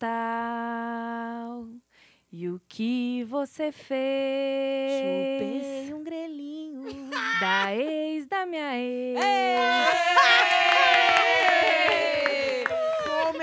Natal. E o que você fez? Chupei um grelhinho. Da ex da minha ex.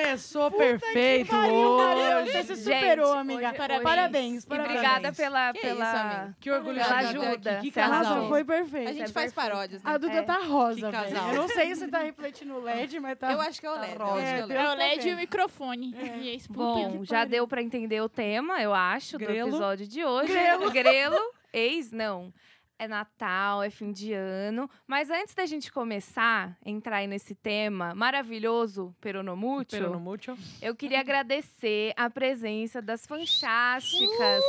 Começou perfeito hoje. Você se Gente, superou, amiga. hoje- parabéns. hoje- parabéns. E parabéns. obrigada pela. Que pela... isso, amiga? Que orgulho Pela de ter ajuda. aqui. Que casal. Foi perfeito. A gente é faz paródias, né? A Duda É. tá rosa, Que velho. casal. Eu não sei se tá refletindo o LED, mas tá... Eu acho que é o LED. eu acho que é o É, LED. É o LED e o microfone. E é isso. Bom, que já pariu. deu pra entender o tema, eu acho, Grelo. do episódio de hoje. Grelo. Grelo, ex, não. É Natal, é fim de ano. Mas antes da gente começar a entrar aí nesse tema maravilhoso, peronomútil, Pero no mucho. eu queria agradecer a presença das fantásticas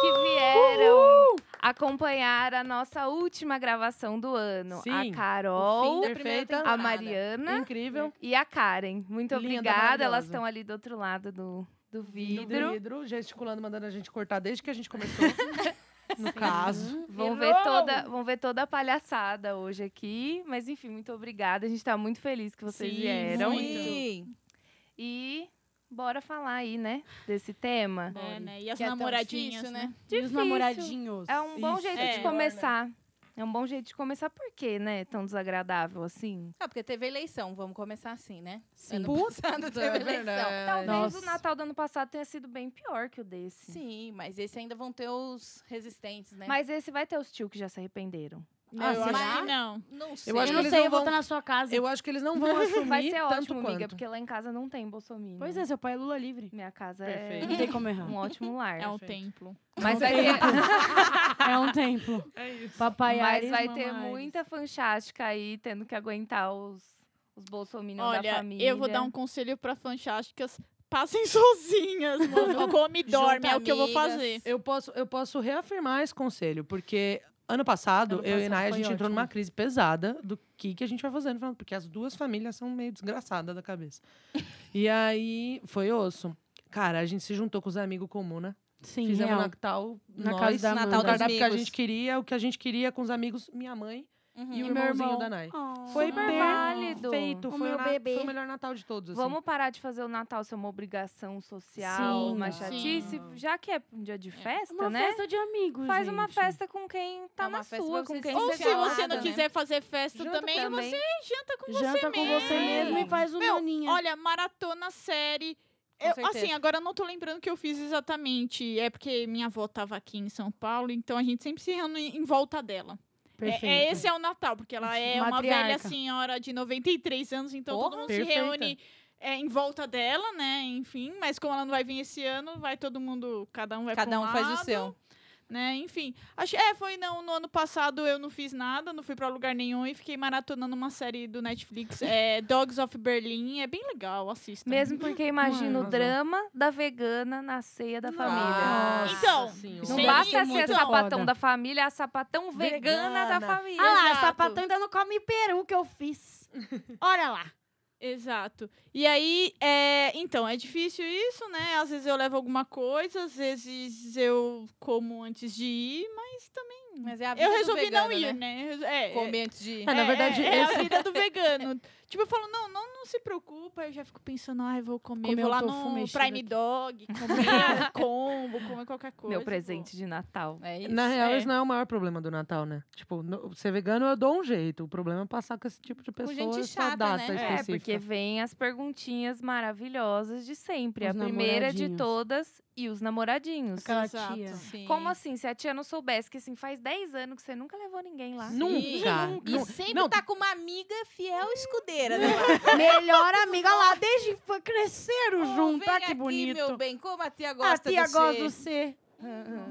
que vieram acompanhar a nossa última gravação do ano. Sim, a Carol, a temporada. Mariana Incrível. e a Karen. Muito Linda, obrigada. Elas estão ali do outro lado do, do Do vidro. vidro, gesticulando, mandando a gente cortar desde que a gente começou. no caso. Vão ver, toda, vão ver toda a palhaçada hoje aqui. Mas enfim, muito obrigada. A gente tá muito feliz que vocês Sim, vieram. Sim. E bora falar aí, né? Desse tema. É, né? E as Que é namoradinhas, difícil, né? E os Difícil. namoradinhos. É um bom Isso. jeito É. de começar. É um bom jeito de começar. Por quê, né? Tão desagradável assim? Ah, porque teve eleição. Vamos começar assim, né? Sim. Ano Puta, passado teve é eleição. Talvez Nossa. o Natal do ano passado tenha sido bem pior que o desse. Sim, mas esse ainda vão ter os resistentes, né? Mas esse vai ter os tio que já se arrependeram. Não, Ah, eu acho que não. Não sei. Eu acho Eu que não eles sei, não eu vou vão- estar na sua casa. Eu acho que eles não vão assumir Vai ser tanto ótimo, amiga, quanto. porque lá em casa não tem bolsominion. Pois é, seu pai é Lula livre. Minha casa Perfeito. Não é tem como errar. um ótimo lar. É um Perfeito. templo. Mas Não vai ter, É um templo. É isso. Papai mas Ares, vai ter mamãe muita fanchástica aí tendo que aguentar os, os bolsominions da família. eu vou dar um conselho pra fantásticas. Passem sozinhas, mano. Come e dorme, é o que eu vou fazer. Eu posso, eu posso reafirmar esse conselho, porque ano passado, Ano eu e passado Nai, a gente entrou ótimo. numa crise pesada do que, que a gente vai fazer no final, porque as duas famílias são meio desgraçadas da cabeça. e aí, foi osso. Cara, a gente se juntou com os amigos comuna. Sim, Fizemos real. Natal, Na nós, casa da Natal Amanda. dos cardápio que a gente queria, o que a gente queria com os amigos, minha mãe Uhum. e o E meu irmãozinho irmão. da Nai. Oh, Foi Super válido. O Foi, meu na- bebê. foi o melhor Natal de todos. assim. Vamos parar de fazer o Natal ser uma obrigação social, Sim. uma Sim. chatice, já que é um dia de festa, Uma né? festa de amigos, Faz uma gente. festa com quem tá É uma na sua, com você quem Ou se você não né? quiser fazer festa Janta também, também. você janta com Janta você com mesmo. você mesmo e faz uma Meu, maninha. olha, maratona série. Com Eu, assim, agora eu não tô lembrando o que eu fiz exatamente. É porque minha avó tava aqui em São Paulo, então a gente sempre se reúne em volta dela. É, Perfeito. é, esse é o Natal, porque ela é uma Matriarca. velha senhora de 93 anos, então todo mundo perfeita. se reúne é, em volta dela, né? Enfim, mas como ela não vai vir esse ano, vai todo mundo, cada um vai Cada um um faz o lado, seu. Né? Enfim, acho, é, foi não, no ano passado eu não fiz nada, não fui pra lugar nenhum e fiquei maratonando uma série do Netflix, é, Dogs of Berlin, é bem legal, assista. Mesmo porque imagina o drama da vegana na ceia da família. Nossa Então, Senhora. Não Sim, basta ser a sapatão foda. da família, é a sapatão vegana, da Vegana. família. Ah lá, sapatão ainda não come peru que eu fiz. Olha lá. Exato. E aí, é, então, é difícil isso, né? Às vezes eu levo alguma coisa, às vezes eu como antes de ir, mas também. Mas é a vida Eu do resolvi não vegano, ir, né? né? É, Comer antes de. Ah, na verdade, é, é esse- a vida do vegano. tipo, eu falo, não, não, não se preocupa. Eu já fico pensando, ai, vou comer, Comer vou lá no mexido Prime aqui. Dog, comer combo, comer qualquer coisa. Meu presente de Natal. É isso. Na real, é. isso não é o maior problema do Natal, né? Tipo, no- ser vegano eu dou um jeito. O problema é passar com esse tipo de pessoa gente essa chata, data né? É, específica. porque vem as perguntinhas maravilhosas de sempre. Os a primeira de todas e os namoradinhos. Aquela Exato. tia. Sim. Como assim? Se a tia não soubesse que assim, faz 10 anos que você nunca levou ninguém lá. Nunca. E Nu- sempre não, tá com uma amiga fiel escudeira, né? Melhor amiga lá, desde cresceram Oh, junto. vem Ah, que aqui, bonito. meu bem, como a tia a gosta tia de gosta do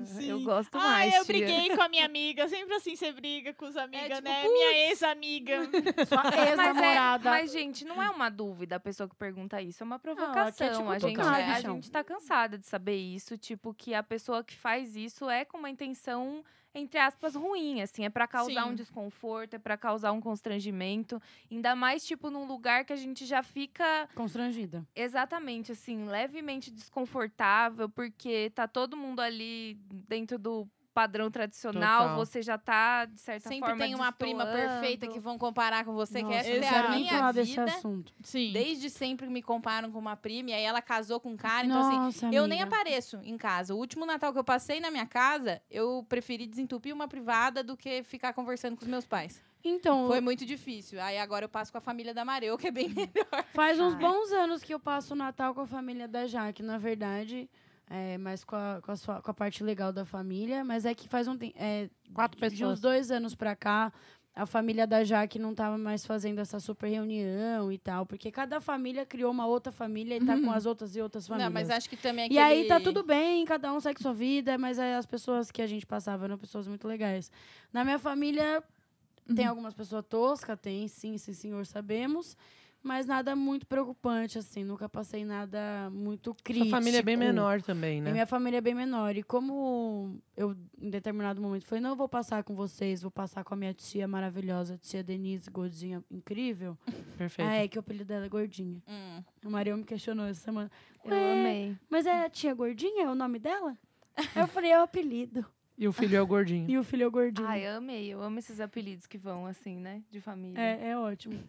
ser. Eu gosto Ai, mais. eu tia. briguei com a minha amiga. Sempre assim você briga com os amigos, tipo, né? putz. Minha ex-amiga. Sua Mas, é, ex-namorada. mas, gente, não é uma dúvida a pessoa que pergunta isso, é uma ela quer te provocação. a, gente, cutucar, a gente tá cansada de saber isso, tipo, que a pessoa que faz isso é com uma intenção, entre aspas, ruim, assim, é pra causar Sim. um desconforto, é pra causar um constrangimento. Ainda mais, tipo, num lugar que a gente já fica Constrangida. exatamente, assim, levemente desconfortável, porque tá todo mundo ali dentro do padrão tradicional, Total. você já tá, de certa Sempre forma, tem uma prima perfeita que vão comparar com você, que Nossa, essa eu é a minha falar desse vida. assunto. Sim. Desde sempre me comparam com uma prima, e aí ela casou com um cara, então assim, Nossa, Eu nem amiga. apareço em casa. O último Natal que eu passei na minha casa, eu preferi desentupir uma privada do que ficar conversando com os meus pais. Então, Foi muito difícil. Aí agora eu passo com a família da Mareu, que é bem melhor. faz uns bons anos que eu passo o Natal com a família da Jaque, na verdade. É, mas com a, com, a sua- com a parte legal da família. Mas é que faz um tempo. É, Quatro de uns pessoas. dois anos pra cá, a família da Jaque não tava mais fazendo essa super reunião e tal. Porque cada família criou uma outra família e tá com as outras e outras famílias. Não, mas acho que também E aí tá aquele- tudo bem, cada um segue sua vida, mas as pessoas que a gente passava eram pessoas muito legais. Na minha família, tem algumas pessoas toscas, tem sim, sim, senhor, sabemos. Mas nada muito preocupante, assim. Nunca passei nada muito crítico. Sua família é bem menor também, E né? minha família é bem menor. E como eu, em determinado momento, falei, não eu vou passar com vocês, vou passar com a minha tia maravilhosa, tia Denise, gordinha, incrível. Perfeito. Ah, é que o apelido dela é gordinha. Hum. A Maria me questionou essa semana. Eu Ué, amei. Mas é a tia gordinha, é o nome dela? Eu falei, é o apelido. E o filho é o gordinho. E o filho é o gordinho. Ai, eu amei. Eu amo esses apelidos que vão, assim, né? De família. é, é ótimo.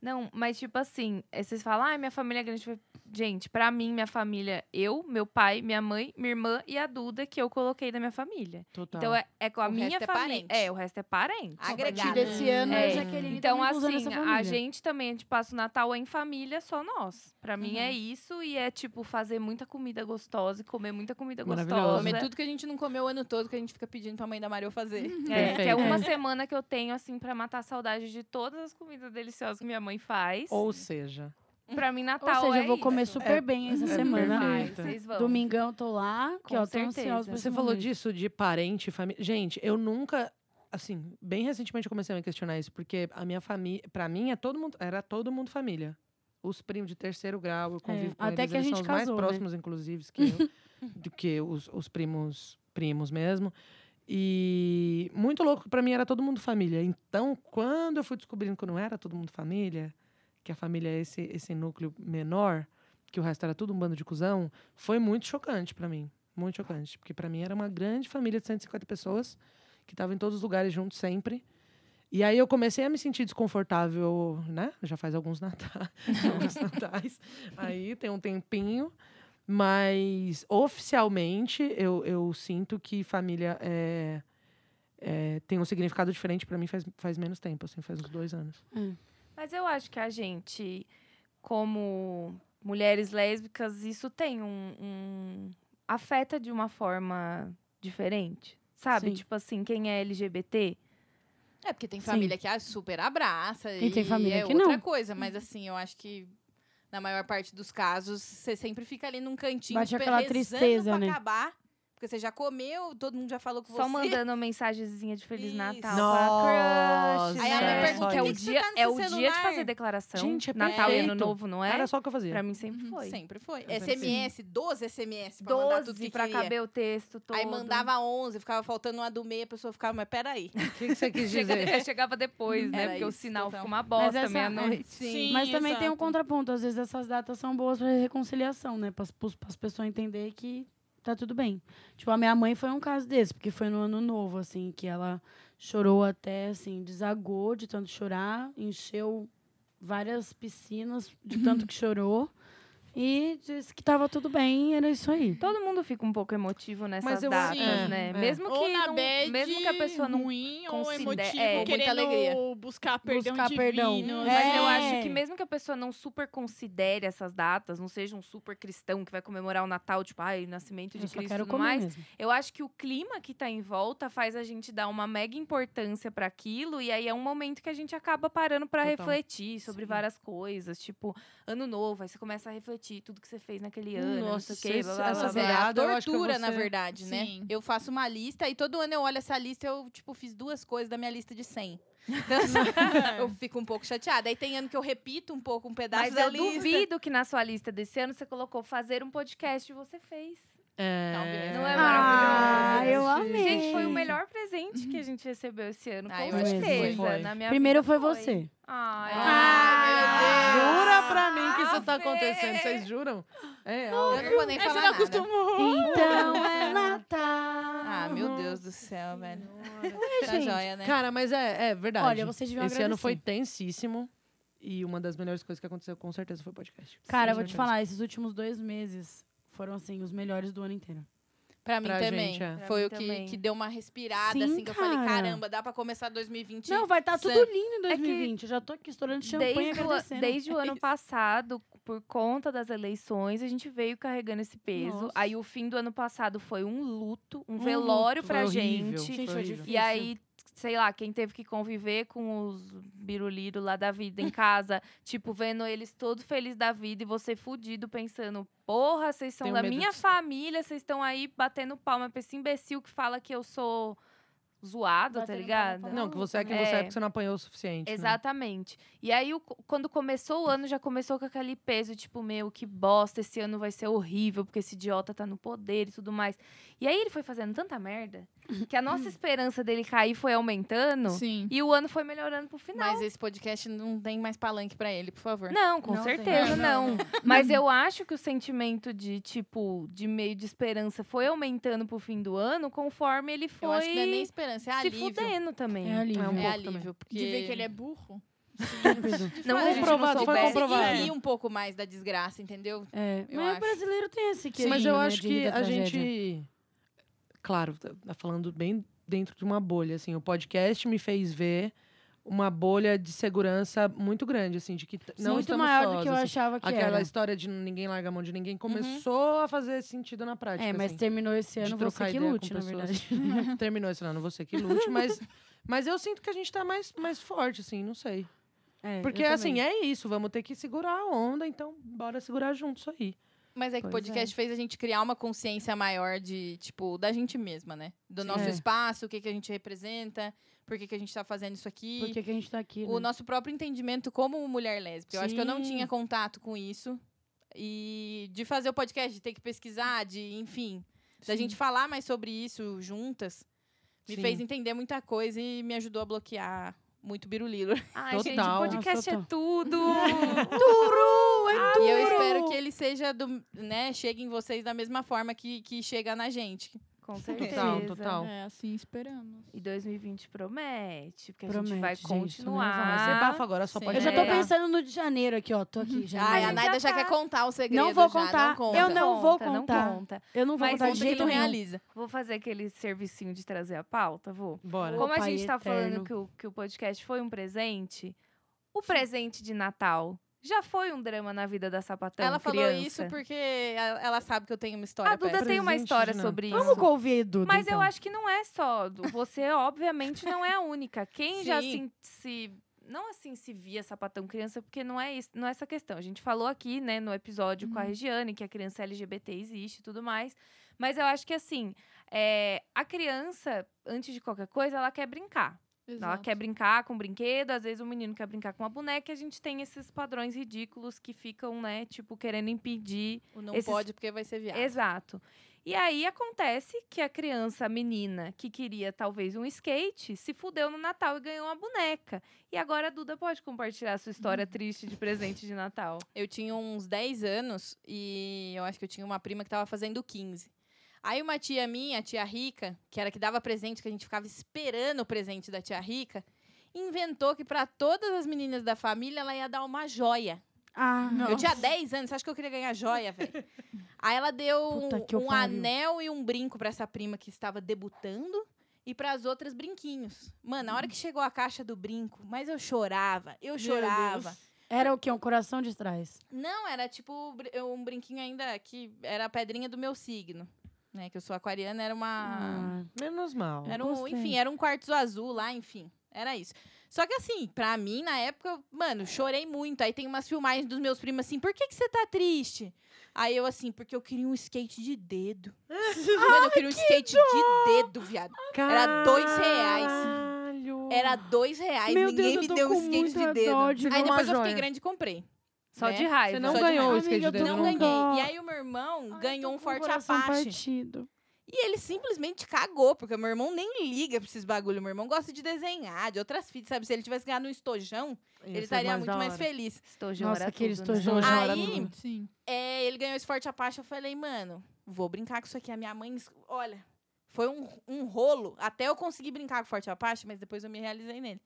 Não, mas tipo assim, eh, vocês falam, ai, minha família é grande. Gente, pra mim, minha família, eu, meu pai, minha mãe, minha irmã e a Duda que eu coloquei da minha família. Total. Então é, é com a O minha resto é família. parente. É, o resto é parente. A Agregado. desse ano, É. Jaqueline Então, me inclusando assim, a gente também, a gente passa o Natal em família, só nós. Pra mim Uhum. é isso e é, tipo, fazer muita comida gostosa e comer muita comida gostosa. Comer tudo que a gente não comeu o ano todo, que a gente fica pedindo pra mãe da Mareu fazer. É, que é uma É. semana que eu tenho, assim, pra matar a saudade de todas as comidas deliciosas que minha mãe faz. Ou seja, Pra mim, Ou Natal seja, é eu vou comer isso. super bem essa é semana. Ai, perfeito. vão. Domingão tô lá, que Com ó, tô certeza. Você falou momento. disso de parente, família. Gente, eu nunca. Assim, bem recentemente eu comecei a me questionar isso, porque a minha família, pra mim, é todo mundo, era todo mundo família. Os primos de terceiro grau, eu convivo com É, até eles, que a eles gente são os mais casou, né? próximos, inclusive, que eu, do que os, os primos, primos mesmo. E muito louco, pra mim era todo mundo família. Então, quando eu fui descobrindo que não era todo mundo família, que a família é esse, esse núcleo menor, que o resto era tudo um bando de cuzão, foi muito chocante pra mim. Muito chocante. Porque pra mim era uma grande família de 150 pessoas que estavam em todos os lugares juntos sempre. E aí eu comecei a me sentir desconfortável, né? Já faz alguns natais, alguns natais. Aí tem um tempinho. Mas oficialmente eu, eu sinto que família é, é, tem um significado diferente pra mim faz, faz menos tempo, assim, faz uns dois anos. Mas eu acho que a gente, como mulheres lésbicas, isso tem um, um- afeta de uma forma diferente. Sabe? Sim. Tipo assim, quem é LGBT. É, porque tem Sim. família que ah, super abraça. E tem família é que outra não. coisa. Mas assim, eu acho que na maior parte dos casos, você sempre fica ali num cantinho Bate aquela rezando tristeza, pra né? acabar. Porque você já comeu, todo mundo já falou com Só você. mandando uma mensagenzinha de Feliz Isso. Natal Nossa, pra crush. Aí né? ela me é, pergunta, que é "O o que que você dia, tá no é o dia de celular?" fazer declaração. Gente, é Natal e Ano. Novo, não é? Era só o que eu fazia. Pra mim sempre Uhum, foi. Sempre foi. Eu sempre SMS, 12 SMS pra mandar tudo 12 que pra queria. caber o texto todo. Aí mandava 11, ficava faltando uma do meio, a pessoa ficava, mas peraí. O que, que você quis dizer? chegava depois, né? Era Porque o isso, sinal total. ficou uma bosta, meia-noite. Sim. Mas também tem um exato. contraponto. Às vezes essas datas são boas pra reconciliação, né? Para as pessoas entenderem que tá tudo bem. Tipo, a minha mãe foi um caso desse, porque foi no ano novo, assim, que ela chorou até, assim, desagou de tanto chorar, encheu várias piscinas de tanto que chorou. E disse que tava tudo bem, era isso aí. Todo mundo fica um pouco emotivo nessas Mas eu- datas, Sim. né? É. Mesmo que ou na não, bad, mesmo que a pessoa não ruim, ou considere- emotivo, é, muita querendo alegria. buscar perdão Buscar perdão. divino. Mas É. eu acho que mesmo que a pessoa não super considere essas datas, não seja um super cristão que vai comemorar o Natal, tipo, ai, nascimento de Eu Cristo e tudo mais, mesmo. eu acho que o clima que tá em volta faz a gente dar uma mega importância para aquilo e aí é um momento que a gente acaba parando para refletir sobre Sim. várias coisas, tipo, ano novo, aí você começa a refletir repetir tudo que você fez naquele ano, não Nossa, sei o quê, blá, blá, blá, essa blá, blá. É a virada, eu acho que eu tortura, na verdade, né? Sim. Eu faço uma lista e todo ano eu olho essa lista e eu, tipo, fiz duas coisas da minha lista de 100. Então, assim, eu fico um pouco chateada. Aí tem ano que eu repito um pouco um pedaço Mas da eu lista. duvido que na sua lista desse ano você colocou fazer um podcast e você fez. É... Não é Ah, maravilhoso? eu amei. Gente, foi o melhor presente que a gente recebeu esse ano, Ah, com certeza. foi. Na minha Primeiro foi você. Ai, Ai, meu Deus. Jura pra mim que isso tá Ah, acontecendo? Vocês juram? É, Eu não vou nem Aí você falar não acostumou. Então é Natal. Ah, meu Deus do céu, velho. Tá gente. joia, né? Cara, mas é, é verdade. Olha, vocês deviam Esse ano agradecer. foi tensíssimo. E uma das melhores coisas que aconteceu, com certeza, foi o podcast. Cara, eu vou te falar, esses últimos dois meses foram, assim, os melhores do ano inteiro. Pra mim Pra também. gente, é. Pra Foi mim o que, também. que deu uma respirada, Sim, assim, que eu falei, cara. caramba, dá pra começar 2020. Não, vai estar tudo Sam- lindo em 2020. Eu já tô aqui estourando champanhe Desde, o, agradecendo. desde o É ano passado, por conta das eleições, a gente veio carregando esse peso. Nossa. Aí o fim do ano passado foi um luto, um, Um velório luto. pra Foi horrível. gente. Gente, foi horrível. difícil. E aí, sei lá, quem teve que conviver com os birulidos lá da vida em casa, tipo, vendo eles todos felizes da vida e você fudido pensando, porra, vocês são Tenho da minha de- família, vocês estão aí batendo palma pra esse imbecil que fala que eu sou zoado, tá ligado? Não, que você é que É. você é porque você não apanhou o suficiente. né? Exatamente. E aí, o- quando começou o ano, já começou com aquele peso, tipo, meu, que bosta, esse ano vai ser horrível, porque esse idiota tá no poder e tudo mais. E aí ele foi fazendo tanta merda que a nossa esperança dele cair foi aumentando Sim. e o ano foi melhorando pro final. Mas esse podcast não tem mais palanque pra ele, por favor. Não, com Não tem. certeza Não, não. Mas eu acho que o sentimento de, tipo, de meio de esperança foi aumentando pro fim do ano conforme ele foi Eu acho que não é nem esperança, é se alívio. fudendo também. É alívio. É um É pouco alívio, também. porque... De ver que ele é burro. Não gente comprovado, não foi comprovado. Rir um pouco mais da desgraça, entendeu? É, Eu mas acho. o brasileiro tem esse que Mas eu né, acho que a tragédia. gente. Claro, tá tá falando bem dentro de uma bolha, assim. O podcast me fez ver uma bolha de segurança muito grande, assim, de que não Muito estamos maior sós, do que eu assim. achava que Aquela era. história de ninguém larga a mão de ninguém começou a fazer sentido na prática. É, mas assim. terminou esse ano, você que lute, na verdade. Terminou esse ano, você que lute, mas, mas eu sinto que a gente tá mais, mais forte, assim, não sei. É, Porque, assim, também. é isso, vamos ter que segurar a onda, então bora segurar junto isso aí. Mas é que o Pois podcast fez a gente criar uma consciência maior de, tipo, da gente mesma, né? Do nosso É. espaço, o que, que a gente representa, por que, que a gente tá fazendo isso aqui. Por que, que a gente tá aqui, O né? nosso próprio entendimento como mulher lésbica. Eu acho que eu não Sim. tinha contato com isso. E de fazer o podcast, de ter que pesquisar, de, enfim, da gente falar mais sobre isso juntas, me Sim. fez entender muita coisa e me ajudou a bloquear muito biruliro. Ai, gente, Total. o podcast Nossa, é tudo. E eu espero que ele seja do, né, chegue em vocês da mesma forma que, que chega na gente. Com certeza. Total, total. É, assim esperamos. E 2020 promete, porque a Promete, gente vai gente, continuar. Vai ser bafo agora, só Sim. pode Eu já tô pensando no de janeiro aqui, ó. Tô aqui já. Ai, a Naida já já tá. quer contar o segredo. Não vou já, contar. Não conta. Eu não vou conta, contar. Não conta. Eu não vou Mas contar conta de Conta que jeito nenhum. realiza. Vou fazer aquele servicinho de trazer a pauta, vou. Bora. Como a Pai gente tá eterno. falando que o, que o podcast foi um presente, o presente de Natal já foi um drama na vida da sapatão ela falou criança. isso porque ela sabe que eu tenho uma história A Duda péssima. tem uma história sobre Vamos isso. ouvir, Duda, Mas eu então. acho que não é só. do- Você, obviamente, não é a única. Quem já Sim. se, se. Não assim se via sapatão criança, porque não é, isso, não é essa questão. A gente falou aqui, né, no episódio com a Regiane, que a criança LGBT existe e tudo mais. Mas eu acho que assim, é, a criança, antes de qualquer coisa, ela quer brincar. Ela quer brincar com brinquedo, às vezes o menino quer brincar com uma boneca, e a gente tem esses padrões ridículos que ficam, né, tipo, querendo impedir O não Esses- pode porque vai ser viado. Exato. E aí acontece que a criança, a menina, que queria talvez um skate, se fudeu no Natal e ganhou uma boneca. E agora a Duda pode compartilhar a sua história triste de presente de Natal. Eu tinha uns 10 anos e eu acho que eu tinha uma prima que tava fazendo 15. Aí uma tia minha, a tia Rica, que era que dava presente, que a gente ficava esperando o presente da tia Rica, inventou que para todas as meninas da família ela ia dar uma joia. Ah, Eu tinha 10 anos, acha que eu queria ganhar joia, velho? Aí ela deu Puta um, um anel e um brinco pra essa prima que estava debutando e para as outras brinquinhos. Mano, na hora que chegou a caixa do brinco, mas eu chorava, eu chorava. Era o quê? Um coração de trás. Não, era tipo um brinquinho ainda que era a pedrinha do meu signo. Né, que eu sou aquariana, era uma. Ah, Menos mal. era um, gostei. enfim, era um quartzo azul lá, enfim. Era isso. Só que assim, pra mim, na época, mano, chorei muito. Aí tem umas filmagens dos meus primos assim, por que, que você tá triste? Aí eu assim, porque eu queria um skate de dedo. Mano, eu queria um skate de dedo, viado. Era dois reais. Era dois reais, Meu ninguém Deus, me deu um skate de dedo. Aí depois eu fiquei joia. grande e comprei. Só né? de raiva. Você não Só de ganhou o de Amiga, tô Não ganhei. dó. E aí o meu irmão Ai, ganhou um forte Apache. partido. E ele simplesmente cagou, porque meu irmão nem liga pra esses bagulho. Meu irmão gosta de desenhar, de outras fitas, sabe? Se ele tivesse ganhado um estojão, ele Isso é estaria mais muito mais feliz. Estojão Nossa, era aquele tudo, né? estojão era Aí. Sim. é, ele ganhou esse forte Apache, eu falei, mano, vou brincar com isso aqui. A minha mãe, olha, foi um, um rolo até eu conseguir brincar com o forte Apache, mas depois eu me realizei nele.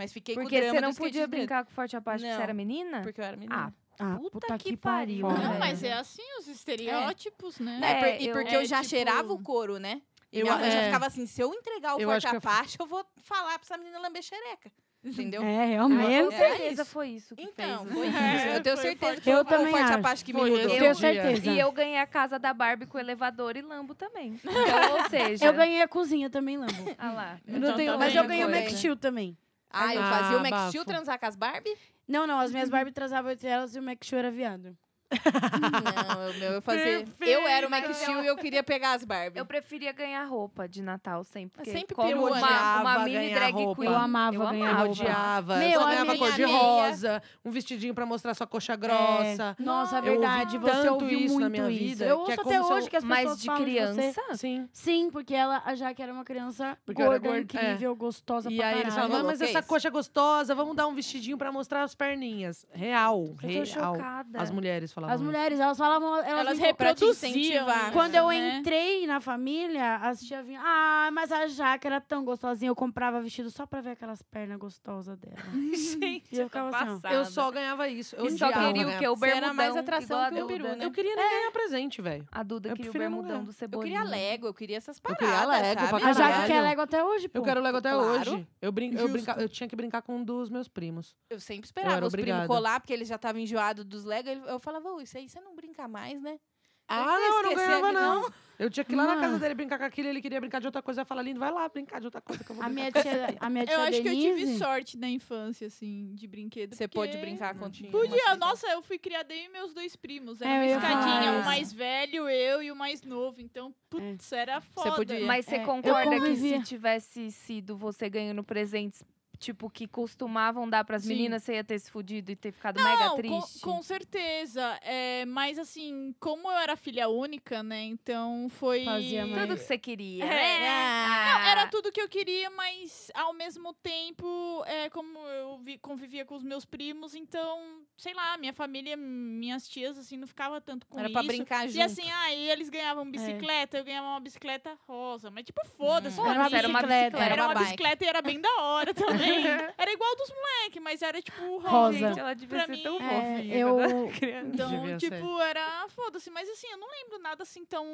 Mas fiquei com o Porque drama você não podia brincar com Forte Apache porque você era menina? Porque eu era menina. Ah, Puta puta, que que, pariu, pariu. né? Não, mas é assim os estereótipos, né? Não, e por- É, e eu- porque eu, é, já tipo- cheirava o couro, né? Eu- minha mãe já é. ficava assim, se eu entregar o Eu forte que eu- Apache, eu vou falar pra essa menina lamber xereca. Entendeu? É, Com realmente. Era certeza isso. foi isso que Então, fez. foi assim. isso. É, eu tenho foi certeza forte. que foi Eu o também forte acho. Apache que me Foi mudou. Eu tenho certeza. E eu ganhei a casa da Barbie com elevador e lambo também. Então, ou seja... Eu ganhei a cozinha também, Lambo. Ah lá. Então tenho tá Mas eu ganhei o Steel também. Ah, eu Ah, fazia o Max. Steel transar com as Barbie? Não, não, as minhas Barbie transavam entre elas e o Max Steel era viado. Não, o meu eu fazia. Eu era o Max Steel e eu queria pegar as Barbie. Eu preferia ganhar roupa de Natal sempre. Porque sempre como perua, uma, né? uma Odiava mini ganhar drag roupa. queen. Eu amava eu ganhar Eu amava. roupa. odiava. Meu, eu só a ganhava minha cor de rosa, um vestidinho pra mostrar sua coxa grossa. É, nossa, Eu ouvi verdade. Você tanto ouviu isso muito na minha isso. vida, Eu que é ouço como até se eu- hoje que as pessoas Mas de falam criança? você. Sim. Sim, porque ela, a Jaque era uma criança Porque eu gorda, gorda, incrível, gostosa E pra aí eles caralho. falavam, "Ah, mas é essa isso? coxa gostosa, vamos dar um vestidinho pra mostrar as perninhas. Real, Eu real. As mulheres falavam As mulheres, elas falavam... Elas, Elas reproduziam. Quando eu né? entrei na família, as tia vinham, ah, mas a Jaque era tão gostosinha, eu comprava vestido só pra ver aquelas pernas gostosas dela. Gente, E eu ficava assim, ó. Eu só ganhava isso. Eu E só queria o quê? O Você era bermudão. mais atração que o peru, né? Eu queria nem ganhar presente, velho. A Duda Eu queria o bermudão do Eu Cebolinha. queria Lego, eu queria essas Eu paradas. queria Lego sabe? A Jaque quer Lego até hoje, pô. Eu quero Lego até Claro. hoje. Eu, brin eu, brinca eu tinha que brincar com um dos meus primos. Eu sempre Eu esperava era os primos colar, porque eles já estavam enjoados dos Lego. Eu falava, "Ô, isso aí você não brinca mais, né? Ah, Eu não, eu não ganhava, não. Eu tinha que ir lá na casa dele brincar com aquilo, ele queria brincar de outra coisa. Eu falava, lindo, vai lá brincar de outra coisa que eu vou A minha tia, a minha tia Eu acho que eu tive Denise- sorte na infância, assim, de brinquedo. Você pôde brincar com tinha. Podia, nossa, eu fui criada e meus dois primos. Era É, uma falar escadinha, o mais velho, eu e o mais novo. Então, putz, era foda. podia. Mas você É, concorda que se tivesse sido você ganhando presentes, tipo, que costumavam dar pras Sim. meninas, você ia ter se fudido e ter ficado mega Não, com, triste? com certeza. É, mas assim, como eu era filha única, né? Então foi. Fazia mais- Tudo que você queria, É. né? Não, era tudo que eu queria, mas ao mesmo tempo, é, como eu vi- convivia com os meus primos, então, sei lá, minha família, minhas tias, assim, não ficava tanto com Era isso. pra brincar junto. E assim, aí eles ganhavam bicicleta, eu ganhava uma bicicleta rosa. Mas, tipo, foda-se. Hum. Era uma mim. Era uma bicicleta. bicicleta. Era Era uma bicicleta e era bem da hora também. era igual dos moleques, mas era tipo rosa. Rosa. Gente, ela devia pra ser mim- tão É, fofinha. eu- era criança. Então, Devia ser. tipo, era foda-se. Mas assim, eu não lembro nada assim tão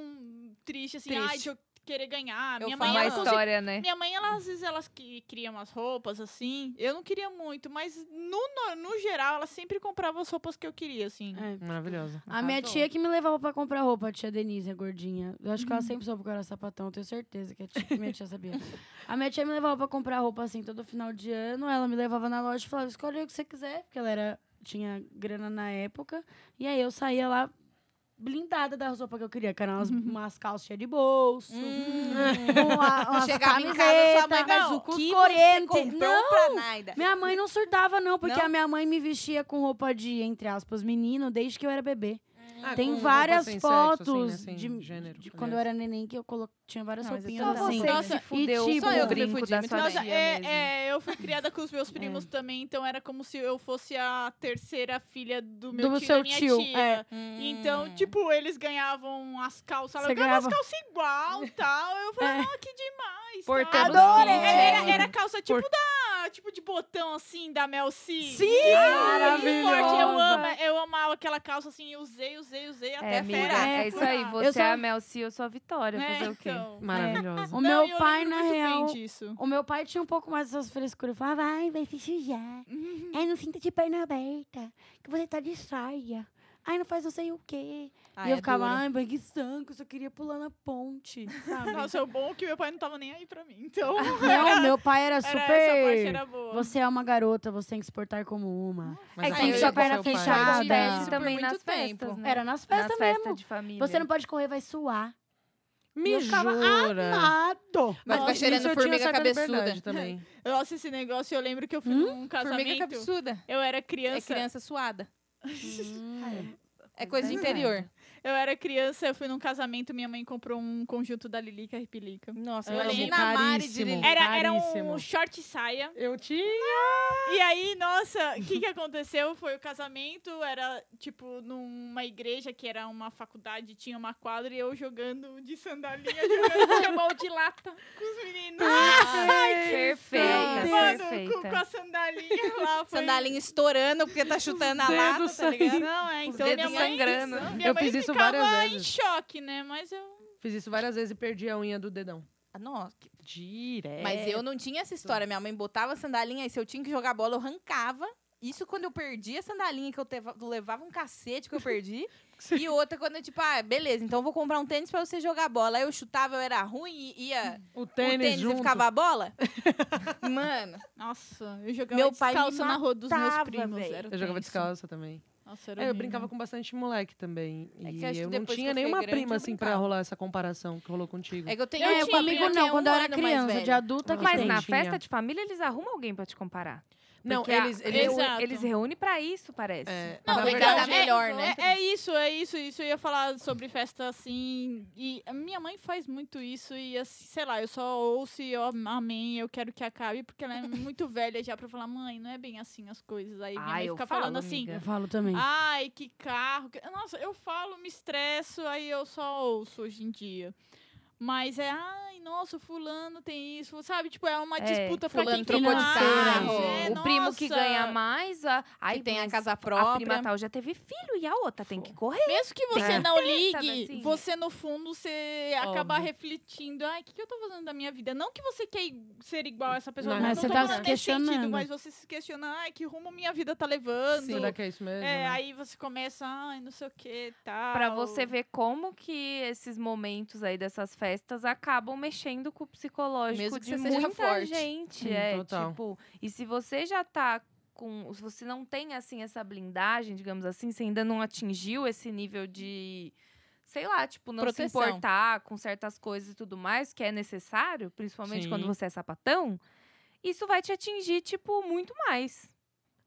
triste, assim, ai, Triste. de eu querer ganhar. Eu Minha falo- mãe, Uma ela consegui- história, né? Minha mãe, ela, às vezes, elas que cria umas roupas assim. Eu não queria muito, mas no, no, no geral, ela sempre comprava as roupas que eu queria, assim. É. Maravilhosa. A minha Arrasou. tia que me levava pra comprar roupa, a tia Denise, a gordinha. Eu acho que ela Uhum. sempre soube que eu era sapatão, tenho certeza que a tia- que minha tia sabia. A minha tia me levava pra comprar roupa assim todo final de ano. Ela me levava na loja e falava: escolhe o que você quiser, porque ela era, tinha grana na época. E aí eu saía lá blindada da roupa que eu queria, que eram umas, umas calças cheias de bolso. Hum. uma- umas Chegava em casa, sua mãe, mas o que você corrente. comprou Não, pra Naida? minha mãe não surtava, não, porque Não? a minha mãe me vestia com roupa de, entre aspas, menino, desde que eu era bebê. Ah, Tem com roupa várias sem sexo, assim, fotos né? Sem de, gênero, de quando eu aliás. era neném que eu colo... tinha várias Não, mas roupinhas Só Então, assim. você Nossa, que se fudeu tipo- com Só eu o que me brinco fudi, da sua Nossa, tia é, mesmo. é, eu fui criada com os meus primos também, então era como se eu fosse a terceira filha do meu Do tio e seu da minha tio, tia. é. Então, Hum. tipo, eles ganhavam as calças, Você ela ganhava as ganhava- calças igual e tal. Eu falei, É. ah, que demais. Portando. Adorei! Era, era calça tipo Por- Tipo de botão assim da Mel C. Sim! Maravilhosa! Eu, amo, eu amava aquela calça assim, usei, usei, usei até É, amiga, fera. é isso aí. Você sou- é a Mel C, eu sou a Vitória. Né, Fazer o quê? então. Maravilhosa. O Não, meu eu pai, na real. disso. O meu pai tinha um pouco mais dessas frescuras. Ele falava, vai, vai se sujar. É, não sinta de perna aberta. Que você tá de saia. Ai, não faz não sei o quê. Ah, e eu é ficava, duro. ai, mas que sanco, eu só queria pular na ponte, sabe? Nossa, o bom é que meu pai não tava nem aí pra mim. Então, Não, meu pai era era, super. essa parte era boa. Você é uma garota, você tem que se portar como uma. Mas É a que tem que do perna fechada. acontece Por também nas tempo. festas, né? Era nas festas nas mesmo. festas de família. Você não pode correr, vai suar. Me eu ficava jura? Amado. Vai ficar Nossa, cheirando isso formiga cabeçuda. também. Nossa, esse negócio, eu lembro que eu fui Hum? num Formiga casamento. cabeçuda. Eu era É criança. criança suada. Hum. É coisa de interior. Eu era criança, eu fui num casamento, minha mãe comprou um conjunto da Lilica e Pilica. Nossa, Amo, imagina a Mari de caríssimo. Lili. Era, era um short saia. Eu tinha. E aí, nossa, o que que aconteceu? Foi o casamento, era tipo numa igreja que era uma faculdade, tinha uma quadra e eu jogando de sandalinha, jogando futebol de lata com os meninos. Perfeita, Mano, com, perfeita. com a sandalinha lá. Foi... Sandalinha estourando porque tá chutando a dedos lata, tá ligado? Não, é, Os então minha mãe, sangrando. minha Eu mãe fiz isso ficava várias em vezes. choque, né? Mas eu... Fiz isso várias vezes e perdi a unha do dedão. Ah, Nossa, que- Direto. Mas eu não tinha essa história. Minha mãe botava a sandalinha e se eu tinha que jogar bola, eu arrancava. Isso quando eu perdi a sandalinha, que eu teva- levava um cacete que eu perdi. e outra quando eu, tipo, ah, beleza, então eu vou comprar um tênis pra você jogar bola. Aí eu chutava, eu era ruim e ia O o tênis, tênis junto. e ficava a bola. Mano, Nossa, eu jogava Meu pai me descalço na rua dos meus matava, primos. Eu jogava descalça também. Nossa, era É, eu brincava com bastante moleque também. É que e eu não tinha eu nenhuma grande, prima eu assim pra rolar essa comparação que rolou contigo. é que eu tenho Eu É, tinha, prima comigo não, quando eu era criança, de adulta que Mas tem. na festa de família, eles arrumam alguém pra te comparar. Não, Porque a- eles- eles, eles- Exato. eles reúnem pra isso, parece. É, Não, na que verdade, dar melhor, é, né? É, é isso, é isso, isso. Eu ia falar sobre festa assim. E a minha mãe faz muito isso. E assim, sei lá, eu só ouço e eu amém, eu quero que acabe, porque ela é muito velha já pra falar, mãe, não é bem assim as coisas. Aí minha Ah, mãe eu fica falo, falando assim. amiga. Eu falo também. Ai, que carro. que-" Nossa, eu falo, me estresso, aí eu só ouço hoje em dia. Mas é, ai, nossa, fulano tem isso, sabe? Tipo, é uma É, disputa pra fulano quem tem trocou de carro. É, o primo que nossa. ganha mais, a, aí tem a casa A própria. prima tal já teve filho e a outra tem que correr. Mesmo que você Tem não ligue, assim? você no fundo, você acaba Óbvio. refletindo, ai, o que, que eu tô fazendo da minha vida? Não que você quer ser igual a essa pessoa, Não, não, mas não você tô tá se sentido, questionando. mas você se questiona, ai, que rumo minha vida tá levando. será que é isso mesmo? É, né? aí você começa, ai, não sei o que, tal. Pra você ver como que esses momentos aí dessas festas acabam mexendo com o psicológico Mesmo que de muita forte. gente. Hum, é, total. tipo, e se você já tá com. Se você não tem assim essa blindagem, digamos assim, você ainda não atingiu esse nível de. Sei lá, tipo, não Proteção. se importar com certas coisas e tudo mais, que é necessário, principalmente quando Sim. você é sapatão, isso vai te atingir, tipo, muito mais.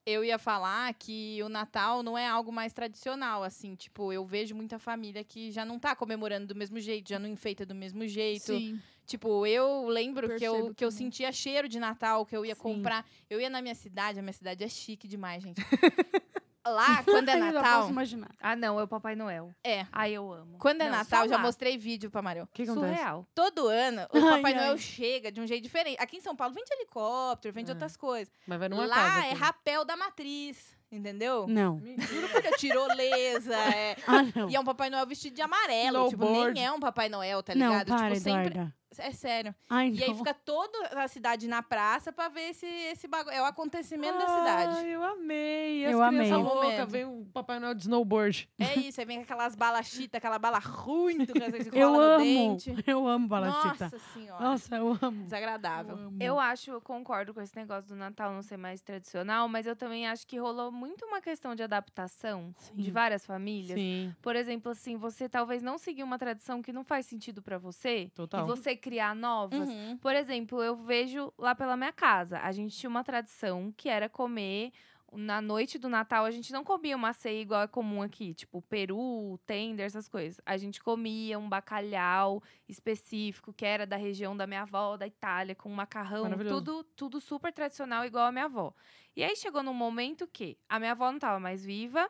Eu ia falar que o Natal não é algo mais tradicional, assim. Tipo, eu vejo muita família que já não tá comemorando do mesmo jeito, já não enfeita do mesmo jeito. Sim. Tipo, eu lembro que, eu, que eu sentia cheiro de Natal, que eu ia Sim. comprar. Eu ia na minha cidade, a minha cidade é chique demais, gente. Lá, quando é Eu já Natal. posso imaginar. Ah, não, é o Papai Noel. É. Ai, eu amo. Quando é Não, Natal, já mostrei vídeo pra Mariel. O que acontece? Surreal. Todo ano, o Ai, Papai ai. Noel chega de um jeito diferente. Aqui em São Paulo vem de helicóptero, vem de É. outras coisas. Mas vai numa Lá casa. é rapel da matriz, entendeu? Não. Juro por Deus, tirolesa. é- Ah, não. E é um Papai Noel vestido de amarelo. Tipo, nem é um Papai Noel, tá não, ligado? para, tipo, sempre. Eduarda. É sério. Ai, E aí fica toda a cidade na praça pra ver esse, esse bagulho. É o acontecimento da cidade. Ai, eu amei. As Eu amei. Momento. vem o Papai Noel de snowboard. É isso, aí vem aquelas balas chita, aquela bala ruim que você Eu amo. dente. Eu amo balachita. Nossa senhora. Nossa, eu amo. Desagradável. amo. Eu acho, eu concordo com esse negócio do Natal não ser mais tradicional, mas eu também acho que rolou muito uma questão de adaptação de Sim. várias famílias. Sim, Por exemplo, assim, você talvez não seguir uma tradição que não faz sentido pra você total. e você criar novas. Uhum. Por exemplo, eu vejo lá pela minha casa, a gente tinha uma tradição que era comer na noite do Natal, a gente não comia uma ceia igual é comum aqui, tipo peru, tender, essas coisas. A gente comia um bacalhau específico, que era da região da minha avó, da Itália, com macarrão, tudo, tudo super tradicional, igual a minha avó. E aí chegou num momento que a minha avó não estava mais viva,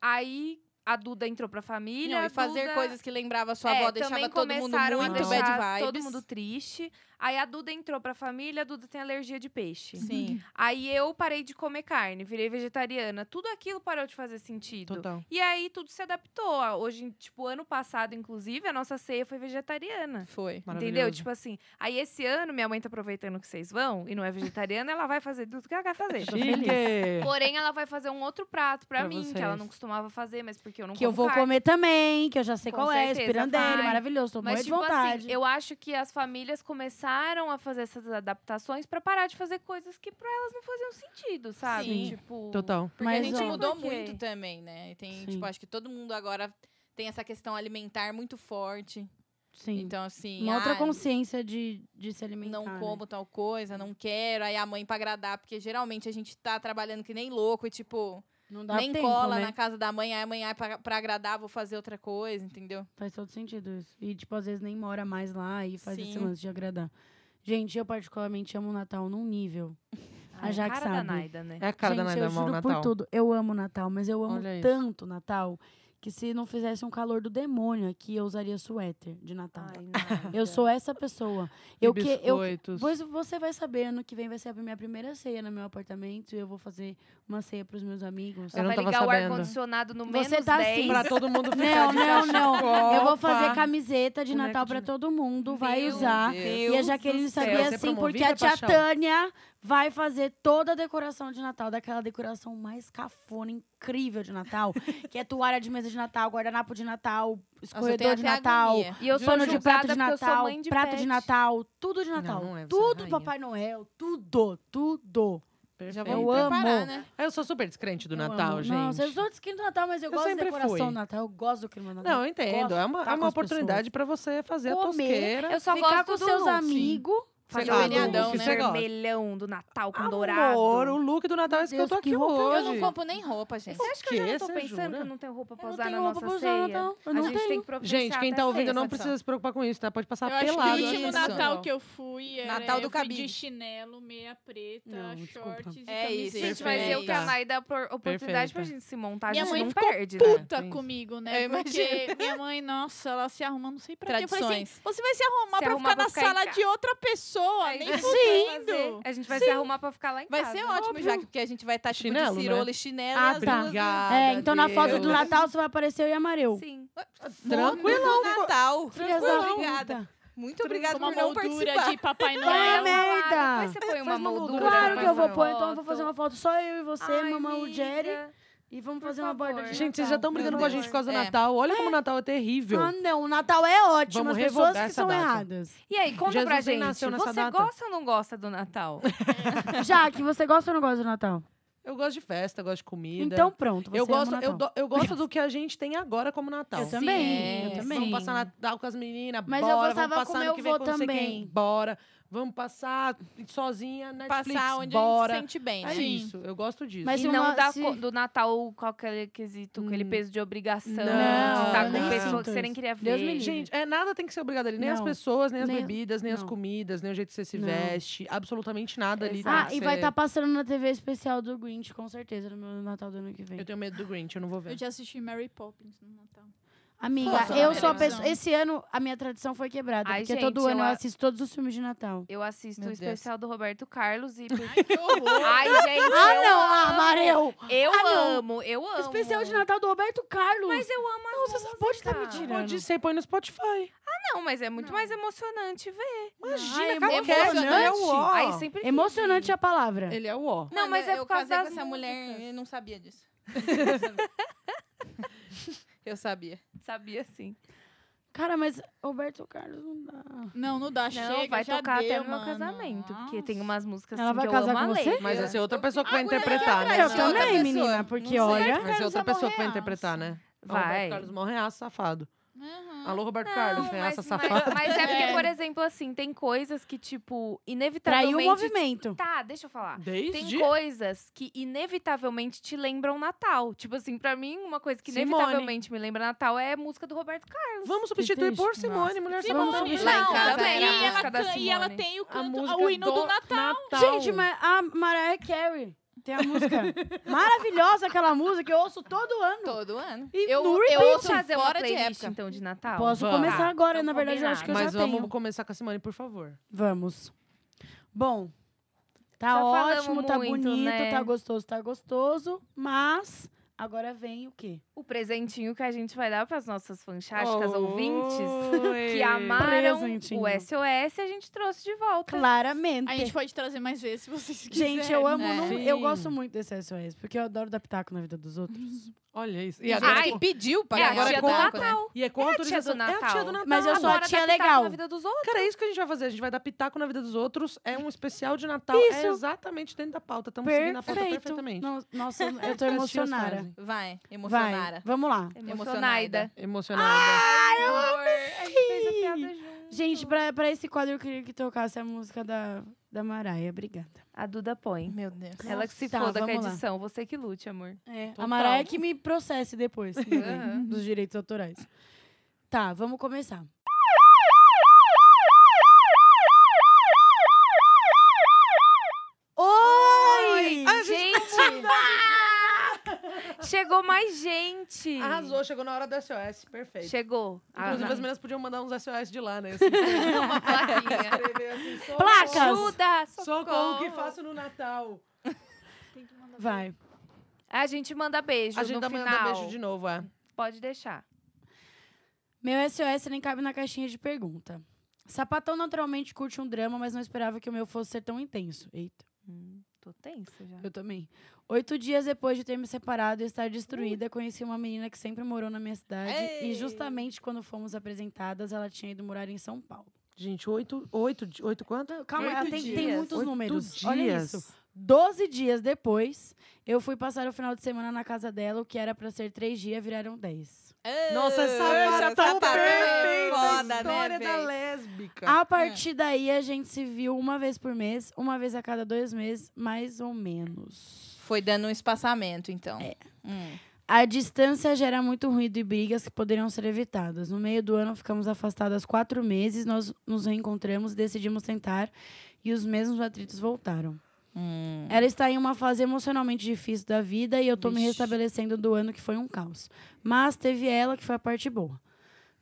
aí a Duda entrou pra família. Não, e fazer Duda- coisas que lembrava a sua É, avó também deixava todo mundo muito bad vibes. todo mundo triste. Aí a Duda entrou pra família, a Duda tem alergia de peixe. Sim. Aí eu parei de comer carne, virei vegetariana. Tudo aquilo parou de fazer sentido. Total. E aí tudo se adaptou. Hoje, tipo, ano passado, inclusive, a nossa ceia foi vegetariana. Foi. Entendeu? Tipo assim, aí esse ano minha mãe tá aproveitando que vocês vão e não é vegetariana, ela vai fazer tudo que ela quer fazer. Chique. Porém, ela vai fazer um outro prato pra, Pra mim, que vocês. ela não costumava fazer, mas porque eu não Que eu vou carne. comer também, que eu já sei Com qual é, certeza, espirandelho, vai. maravilhoso, tô Mas, morrendo de tipo vontade. assim, eu acho que as famílias começaram a fazer essas adaptações pra parar de fazer coisas que pra elas não faziam sentido, sabe? Sim. Tipo. Total. Porque Mas, a gente ó, mudou muito também, né? E Tem, Sim. tipo, acho que todo mundo agora tem essa questão alimentar muito forte. Sim. Então, assim. Uma outra ah, consciência de, de se alimentar. Não né? como tal coisa, não quero. Aí a mãe pra agradar, porque geralmente a gente tá trabalhando que nem louco e, tipo, Não dá nem tempo, cola né? na casa da mãe, aí amanhã pra, pra agradar, vou fazer outra coisa, entendeu? Faz todo sentido isso. E, tipo, às vezes nem mora mais lá e faz esse Sim. lance de agradar. Gente, eu particularmente amo o Natal num nível. A Jaque cara da sabe. Naida, né? É a cara Gente, da Naida eu juro Natal. por tudo. Eu amo o Natal, mas eu amo Olha tanto o Natal que se não fizesse um calor do demônio aqui, eu usaria suéter de Natal. Ai. Eu sou essa pessoa. E Eu que eu. Pois você vai saber, ano que vem vai ser a minha primeira ceia no meu apartamento e eu vou fazer uma ceia pros meus amigos. Eu não vai ligar o sabendo. ar-condicionado no Você menos tá 10. assim, Pra todo mundo ficar Não, de não, não. Eu vou fazer camiseta de Boneco Natal Natal. todo mundo, vai Meu usar. Deus E a Jaqueline sabia Vai assim, porque a tia paixão? Tânia vai fazer toda a decoração de Natal, daquela decoração mais cafona, incrível de Natal, que é toalha de mesa de Natal, guardanapo de Natal, escorredor de Natal. E eu sou pano de prato de Natal, de prato pet. de Natal, tudo de Natal. não você é tudo. Papai Noel, tudo, tudo. Já vamos Eu preparar, amo. né? Eu sou super descrente do Eu Natal, amo. gente. Nossa, eu sou desquinto do Natal, mas eu, Eu gosto da sempre decoração fui. do Natal, eu gosto do clima do Natal. Não, eu entendo. Gosto É uma, é uma oportunidade pra você fazer a Comer, tosqueira. Eu só Ficar gosto com seus amigos. Fazer o né? Vermelhão do Natal com Amor, dourado. o look do Natal é esse que eu tô aqui hoje. Eu não compro nem roupa, gente. Você acha que eu já não tô pensando jura? que eu não tenho roupa pra não usar na roupa nossa usar ceia? Natal. Eu a não gente tenho. tem que providenciar Gente, quem tá ouvindo não precisa se preocupar com isso, tá? Pode passar Eu acho que pelado. o último Isso. Natal que eu fui era Natal do eu de chinelo, meia preta, Não, shorts e É isso. Gente, mas eu que a Nai dá por- oportunidade pra gente se montar, a Minha gente mãe não perde, né? puta Sim. comigo, né? Porque minha mãe, nossa, ela se arruma, não sei pra quê. Eu falei assim, você vai se arrumar pra ficar na sala de outra pessoa, Aí nem a gente fudendo. vai A gente vai se arrumar pra ficar lá em Vai casa. ser ótimo, Óbvio. já, porque a gente vai estar tipo Chinelo, de né? cirola e chinelo Ah, e tá. duas. É, então na foto do Deus. Natal você vai aparecer eu e a Mareu. Sim. Tranquilão. do Natal. Da Obrigada. Muito obrigada Com uma por não moldura participar. de Papai Vai, Noel. merda! Depois você põe uma moldura. Claro que eu vou pôr, então eu vou fazer uma foto só eu e você, Ai, mamãe, o. Jerry. E vamos Por fazer uma borda Gente, vocês já estão Meu brigando com a gente por causa do É. Natal. Olha como o Natal é terrível. Ah, não, o Natal é ótimo, Vamos as pessoas que essa são data. erradas. E aí, conta Jesus pra gente. nasceu nessa Você data. gosta ou não gosta do Natal? Jaque, você gosta ou não gosta do Natal? Eu gosto de festa, gosto de comida. Então pronto, você eu gosto, eu, do- eu gosto do que a gente tem agora como Natal. Eu também, Sim, eu também. Vamos passar Natal com as meninas, Mas eu bora. gostava vamos com passar meu que vô com não sei também. bora. Vamos passar sozinha, Netflix, Passar onde bora. a gente se sente bem, É? Sim. isso, eu gosto disso. Mas e não uma- dá se- do Natal com aquele quesito, com aquele Hum. peso de obrigação, Não, de estar eu com pessoa que você nem queria ver. Deus me livre. Gente, é, nada tem que ser obrigado ali. Nem as Não. pessoas, nem as Nem- bebidas, nem as não. comidas, nem o jeito que você se Não. veste. Absolutamente nada ali. Exato. Ah, e vai ser- estar passando na TV especial do Grinch, com certeza, no meu Natal do ano que vem. Eu tenho medo do Grinch, eu não vou ver. Eu já assisti Mary Poppins no Natal. Amiga, Nossa, eu sou a pessoa. Esse ano a minha tradição foi quebrada. Ai, porque gente, todo ano eu eu a- assisto todos os filmes de Natal. Eu assisto Meu o Deus. especial do Roberto Carlos e. Ai, que horror! Ai, gente. Ah, eu não! Ah, amo. Mareu! Eu Ah, não. amo, eu amo. Especial de Natal do Roberto Carlos! Mas eu amo as Nossa, você pode estar me músicas. tirando. Pode ser, põe no Spotify. Não, mas é muito Não. mais emocionante ver. Imagina, Ai, emocionante. ele é o ó. Aí sempre Emocionante ir. a palavra. Ele é o ó. Não, mas é eu por causa casei com das essa mulher e não sabia disso. eu sabia. Sabia sim. Cara, mas Roberto Carlos não dá. Não, não dá, Não, chega, vai já tocar deu, até no meu mano. casamento. Porque Nossa. tem umas músicas Ela assim, vai que eu casar amo com você? Mas vai ser outra pessoa que vai interpretar, né? é Eu também, menina, porque olha. Vai ser outra pessoa que vai interpretar, né? O Vai. Roberto Carlos Morreaço, safado. Uhum. Alô, Roberto Não, Carlos, mas, reaça mas, safado. mas é porque, É. por exemplo, assim, tem coisas que, tipo, Traiu inevitavelmente... o movimento. Tá, deixa eu falar. Tem Desde... coisas que inevitavelmente te lembram Natal. Tipo assim, pra mim, uma coisa que Simone. inevitavelmente me lembra Natal é a música do Roberto Carlos. Vamos substituir por. Simone, mulher Vamos sabotagem. substituir. Lá em Não, era a e, música ela, e ela Simone. tem o, canto, o hino do, Natal. Natal. Gente, mas a Mariah Carey Tem a música maravilhosa, aquela música que eu ouço todo ano. Todo ano. E eu, no eu repeat. ouço fazer uma fora de playlist, época. então, de Natal? Posso Vamos. começar Tá, agora, então na verdade eu acho que eu Mas já vamos tenho. começar com a Simone, por favor. Vamos. Bom, tá Já ótimo, tá muito, bonito, né? tá gostoso, tá gostoso, mas agora vem o quê? O presentinho que a gente vai dar para as nossas fanchásticas ouvintes Oi. que amaram o SOS a gente trouxe de volta. Claramente. A gente pode trazer mais vezes se vocês quiserem. Gente, eu amo, É. Sim. eu gosto muito desse SOS, porque eu adoro dar pitaco na vida dos outros. Olha isso. E agora, agora Ai, que pediu pra é a ganhar tia o do taco, né? Natal. e é com É a tia autorização. do É a tia Natal. do Natal. Mas eu sou a Agora tia dá pitaco legal. na vida dos outros. Cara, é isso que a gente vai fazer. A gente vai dar pitaco na vida dos outros. É um especial de Natal. Isso. É exatamente dentro da pauta. Estamos seguindo a pauta Perfeito. perfeitamente. No- Nossa, eu tô As tias emocionada. Vai, Emocionara. vamos lá. Emocionada. Emocionada. Ai, eu Amor, a gente fez a piada junto. Gente, pra, pra esse quadro eu queria que tocasse a música da, da Maraia. Obrigada. A Duda põe. Meu Deus. Ela que se Tá, foda com a vamos lá. edição. Você que lute, amor. É, a Total. Maraia que me processe depois Aham. dos direitos autorais. Tá, vamos começar. Oi! Gente! Chegou mais gente! Arrasou, chegou na hora do SOS. Perfeito. Chegou. Inclusive, Ah, as meninas podiam mandar uns SOS de lá, né? Assim, uma plaquinha. assim, socorro, Placas! Ajuda! Socorro, Socorro! o que faço no Natal? Vai. A gente manda beijo A gente no final. mandando beijo de novo, é. Pode deixar. Meu SOS nem cabe na caixinha de pergunta. Sapatão naturalmente curte um drama, mas não esperava que o meu fosse ser tão intenso. Eita, Hum, tô tensa já. eu também. Oito dias depois de ter me separado e estar destruída, conheci uma menina que sempre morou na minha cidade. Ei. E justamente quando fomos apresentadas, ela tinha ido morar em São Paulo. Gente, oito, oito, oito quanto? Calma, Oito ela tem, tem dias. muitos Oito números. Olha dias. isso. Doze dias depois, eu fui passar o final de semana na casa dela, o que era pra ser três dias, viraram dez. Nossa, Essa sapatão sapatão é perfeita, foda, a história né, da lésbica. A partir daí, a gente se viu uma vez por mês, uma vez a cada dois meses, mais ou menos. Foi dando um espaçamento, então. É. Hum. A distância gera muito ruído e brigas que poderiam ser evitadas. No meio do ano, ficamos afastadas quatro meses, nós nos reencontramos, decidimos tentar e os mesmos atritos voltaram. Hum. Ela está em uma fase emocionalmente difícil da vida e eu tô me restabelecendo do ano que foi um caos. Mas teve ela que foi a parte boa.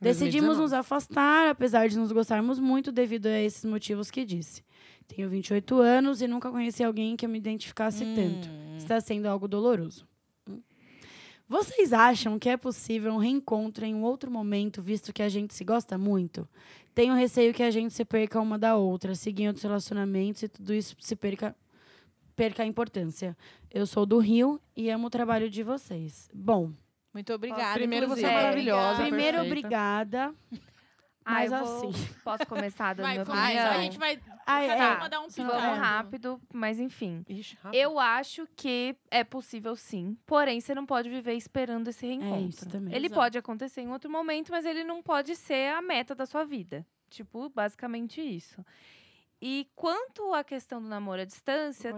Decidimos 2019. nos afastar, apesar de nos gostarmos muito devido a esses motivos que disse. Tenho 28 anos e nunca conheci alguém que eu me identificasse tanto. Hum. Está sendo algo doloroso. Vocês acham que é possível um reencontro em um outro momento, visto que a gente se gosta muito? Tenho receio que a gente se perca uma da outra, seguir em outros relacionamentos e tudo isso se perca, perca a importância. Eu sou do Rio e amo o trabalho de vocês. Bom, Muito obrigada. Primeiro, você é maravilhosa, primeiro, perfeita. obrigada. Ah, Mas eu vou- assim. Posso começar dando Vai, minha vai, opinião? a gente vai Ah, cada é. uma dar um pitaco. Vamos É. rápido, mas enfim. Ixi, rápido. Eu acho que é possível sim, porém você não pode viver esperando esse reencontro. É isso também. Ele Exato. pode acontecer em outro momento, mas ele não pode ser a meta da sua vida. Tipo, basicamente isso. E quanto à questão do namoro à distância,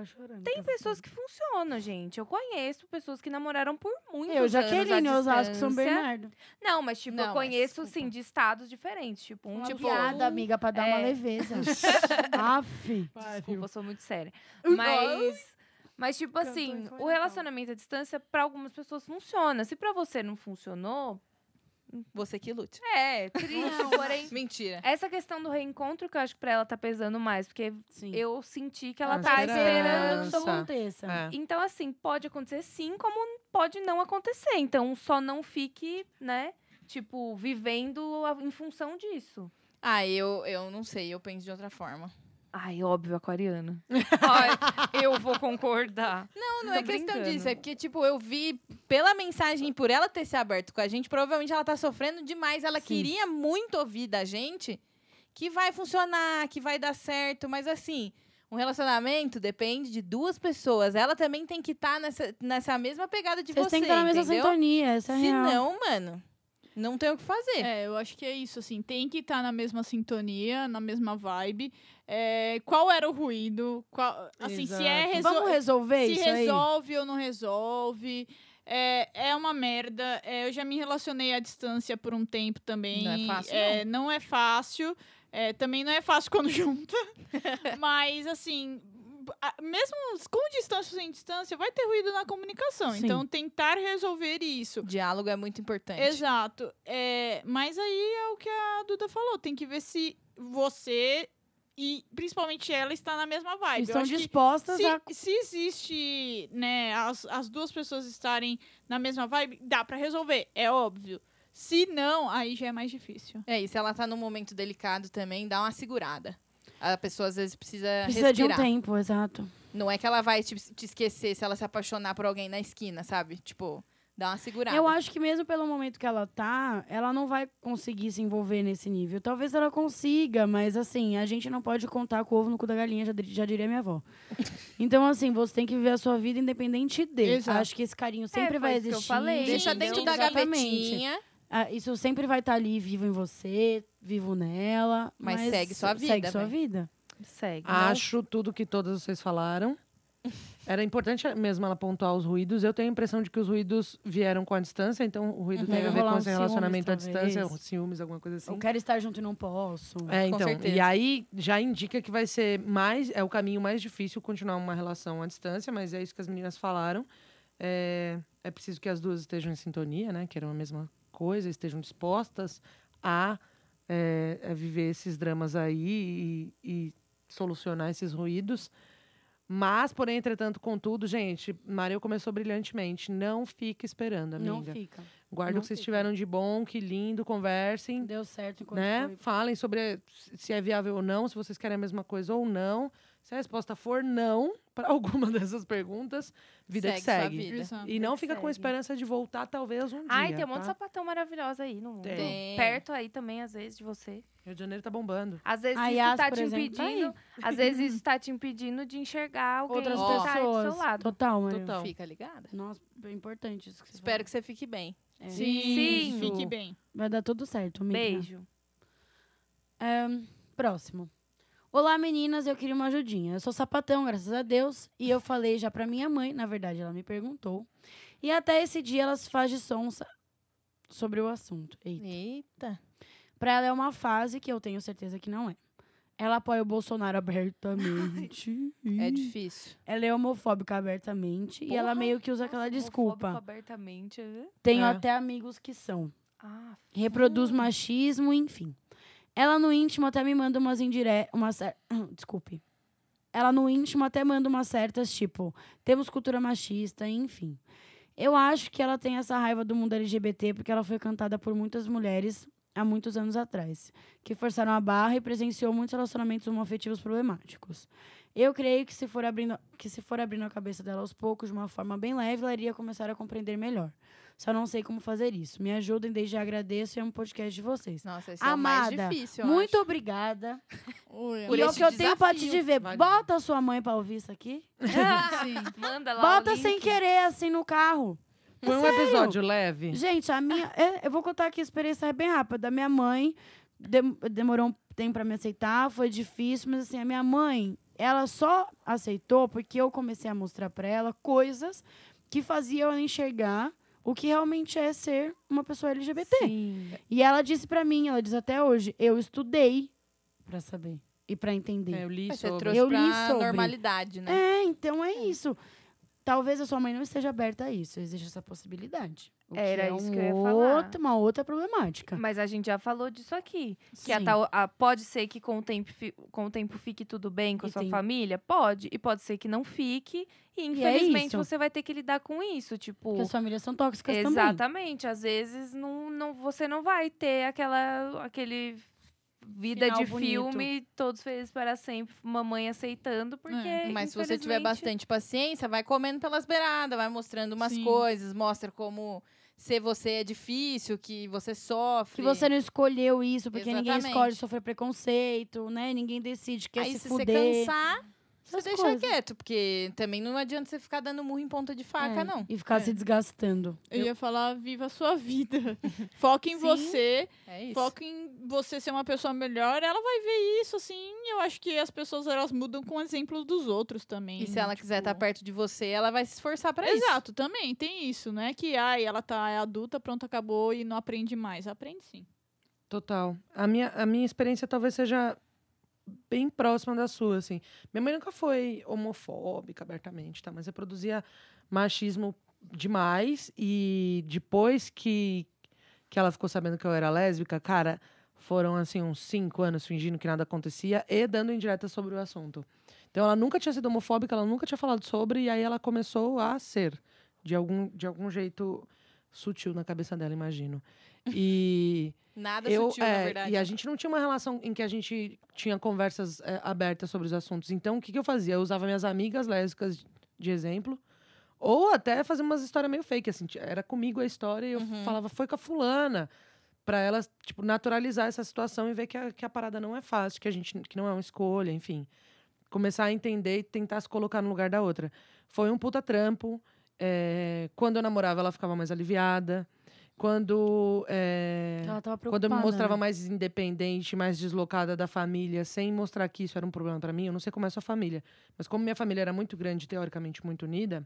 tem pessoas que funcionam, gente. Eu conheço pessoas que namoraram por muitos Eu, anos à Jaqueline, Osasco, São. Bernardo. Não, mas tipo, Não, eu mas, conheço, desculpa. sim, de estados diferentes. Tipo, um Uma tipo... piada, amiga, pra dar uma é. leveza. Aff. Desculpa, eu sou muito séria. Mas, mas tipo assim, o relacionamento à distância, pra algumas pessoas, funciona. Se pra você não funcionou, Você que lute. é triste, porém... Mentira. Essa questão do reencontro que eu acho que pra ela tá pesando mais, porque Sim. eu senti que ela Ah, tá esperança. esperando. que isso aconteça. É. Então, assim, pode acontecer sim, como pode não acontecer. Então, só não fique, né, tipo, vivendo a- em função disso. Ah, eu, eu não sei, eu penso de outra forma. Ai, óbvio, aquariana. Ai, eu vou concordar. Não, não Tô é questão brincando. disso. É porque, tipo, eu vi pela mensagem, e por ela ter se aberto com a gente, provavelmente ela tá sofrendo demais. Ela Sim. queria muito ouvir da gente que vai funcionar, que vai dar certo. Mas assim, um relacionamento depende de duas pessoas. Ela também tem que estar nessa, nessa mesma pegada de Vocês você. têm que estar na mesma entendeu? sintonia, essa é a Se real. não, mano, não tem o que fazer. É, eu acho que é isso, assim, tem que estar na mesma sintonia, na mesma vibe. É, qual era o ruído? Qual, assim, se é Exato. resol- Vamos resolver se isso aí? resolve ou não resolve. É, é uma merda. É, eu já me relacionei à distância por um tempo também. Não é fácil, É, não é fácil. É, também não é fácil quando junta. Mas, assim, mesmo com distância ou sem distância, vai ter ruído na comunicação. Sim. Então, tentar resolver isso. Diálogo é muito importante. Exato. É, mas aí é o que a Duda falou. Tem que ver se você e principalmente ela está na mesma vibe. Estão dispostas se, a. se existe, né, as, as duas pessoas estarem na mesma vibe, dá pra resolver, é óbvio. Se não, aí já é mais difícil. É, e se ela tá num momento delicado também, dá uma segurada. A pessoa às vezes precisa, Precisa de um respirar. tempo, exato. Não é que ela vai te, te esquecer se ela se apaixonar por alguém na esquina, sabe? Tipo, dá uma segurada. Eu acho que mesmo pelo momento que ela tá, ela não vai conseguir se envolver nesse nível. Talvez ela consiga, mas assim, a gente não pode contar com o ovo no cu da galinha, já, já diria minha avó. Então, assim, você tem que viver a sua vida independente dele. Exato. Acho que esse carinho sempre foi vai isso que eu existir. falei. Deixa dentro da gavetinha. Ah, isso sempre vai estar ali vivo em você, vivo nela. Mas Mas, segue sua vida, Segue sua véi. vida. Segue. Acho tudo que todas vocês falaram. Era importante mesmo ela pontuar os ruídos. Eu tenho a impressão de que os ruídos vieram com a distância, então o ruído tem Deve a ver com um esse relacionamento à distância, ciúmes, alguma coisa assim. Eu quero estar junto e não posso. É, Com então. certeza. E aí já indica que vai ser mais. É o caminho mais difícil continuar uma relação à distância, mas é isso que as meninas falaram. É, é preciso que as duas estejam em sintonia, né? Queiram a mesma coisa, estejam dispostas a, é, a viver esses dramas aí e, e solucionar esses ruídos. Mas, porém, entretanto, contudo, gente, Mario começou brilhantemente. Não fique esperando, amiga. Não fica. Guarda o que vocês fica. tiveram de bom, que lindo, conversem Deu certo enquanto né? foi. Falem sobre se é viável ou não, se vocês querem a mesma coisa ou não. Se a resposta for não para alguma dessas perguntas, vida que sua segue. vida. Exato. E não que fica com segue. esperança de voltar talvez um dia. Ai, tem um monte de tá? sapatão maravilhoso aí no mundo. Tem. Perto aí também, às vezes, de você. Rio de Janeiro tá bombando. Às vezes A isso tá por te exemplo, tá impedindo. às vezes isso tá te impedindo de enxergar alguém Outras que tá aí do pessoas. seu lado. Total, mano. Total. Fica ligada. Nossa, é importante isso que você Espero que você fique bem. falou. É. Sim, Sim. fique bem. Vai dar tudo certo, amiga. Beijo. Ahn, próximo. Olá, meninas, eu queria uma ajudinha. Eu sou sapatão, graças a Deus. E eu falei já pra minha mãe, na verdade, ela me perguntou. E até esse dia ela se faz de sonsa sobre o assunto. Eita. Eita. Pra ela é uma fase que eu tenho certeza que não é. Ela apoia o Bolsonaro abertamente. É difícil. Ela é homofóbica abertamente. e ela Porra. meio que usa aquela desculpa. abertamente. né? Tenho É. até amigos que são. Ah, reproduz machismo, enfim. Ela no íntimo até me manda umas indiretas. Uma cer- Desculpe. Ela no íntimo até manda umas certas, tipo, temos cultura machista, enfim. Eu acho que ela tem essa raiva do mundo LGBT porque ela foi cantada por muitas mulheres há muitos anos atrás, que forçaram a barra e presenciou muitos relacionamentos homoafetivos problemáticos. Eu creio que se for abrindo, que se for abrindo a cabeça dela aos poucos, de uma forma bem leve, ela iria começar a compreender melhor. Só não sei como fazer isso. Me ajudem, desde já agradeço e é um podcast de vocês. Nossa, esse é o mais Amada, difícil, eu Muito acho. obrigada. Oi, Por e o que eu tenho pra te dizer, Vale. bota a sua mãe pra ouvir isso aqui. Sim. manda lá Bota o link. sem querer, assim, no carro. É Foi um sério. episódio leve. Gente, a minha. é, eu vou contar aqui a experiência bem rápida. Minha mãe dem- demorou um tempo pra me aceitar, foi difícil, mas assim, a minha mãe, ela só aceitou porque eu comecei a mostrar pra ela coisas que faziam ela enxergar o que realmente é ser uma pessoa LGBT. Sim. E ela disse pra mim, ela diz até hoje, eu estudei pra saber e pra entender. É, eu li Mas Você sobre. trouxe Eu li sobre. normalidade, né? É, então é isso. Talvez a sua mãe não esteja aberta a isso. Existe essa possibilidade. O Era que é isso um que eu ia falar. outro- uma outra problemática. Mas a gente já falou disso aqui. Que a Sim. tal- a- pode ser que com o, tempo, com o tempo fique tudo bem com a E sua tem- família? Pode. E pode ser que não fique. E é infelizmente isso. você vai ter que lidar com isso. Tipo. Porque as famílias são tóxicas também. Exatamente. Às vezes não, não, você não vai ter aquela aquele vida Final de bonito. filme, todos felizes para sempre, mamãe aceitando, porque. É. Mas se você tiver bastante paciência, vai comendo pelas beiradas, vai mostrando umas Sim. coisas, mostra como ser você é difícil, que você sofre. Que você não escolheu isso, porque ninguém Exatamente. escolhe sofrer preconceito, né? Ninguém decide, quer Aí se se fuder. você cansar, você deixa coisas. quieto, porque também não adianta você ficar dando murro em ponta de faca, É, não. E ficar É. se desgastando. Eu ia falar, viva a sua vida. Foca em Sim. você, É isso. foca em você ser uma pessoa melhor. Ela vai ver isso, assim. Eu acho que as pessoas, elas mudam com exemplos dos outros também. E se ela quiser tipo- estar perto de você, ela vai se esforçar pra isso. Exato, também tem isso, né? Que, ai, ela tá é adulta, pronto, acabou e não aprende mais. Aprende sim. Total. A minha, a minha experiência talvez seja bem próxima da sua, assim. Minha mãe nunca foi homofóbica abertamente, tá? Mas reproduzia machismo demais. E depois que, que ela ficou sabendo que eu era lésbica, cara, foram, assim, uns cinco anos fingindo que nada acontecia e dando indireta sobre o assunto. Então, ela nunca tinha sido homofóbica, ela nunca tinha falado sobre, e aí ela começou a ser, de algum, de algum jeito sutil na cabeça dela, imagino. E Nada eu, sutil, é, na verdade. E a gente não tinha uma relação em que a gente tinha conversas é, abertas sobre os assuntos. Então, o que, que eu fazia? Eu usava minhas amigas lésbicas de exemplo. Ou até fazer umas histórias meio fake, assim. Era comigo a história e eu Uhum. falava, foi com a fulana. Pra elas, tipo, naturalizar essa situação e ver que a, que a parada não é fácil, que a gente que não é uma escolha, enfim. Começar a entender e tentar se colocar no lugar da outra. Foi um puta trampo. é, quando eu namorava, ela ficava mais aliviada. Quando. é, quando eu me mostrava né? mais independente, mais deslocada da família, sem mostrar que isso era um problema pra mim, eu não sei como é a sua família, mas como minha família era muito grande, teoricamente muito unida,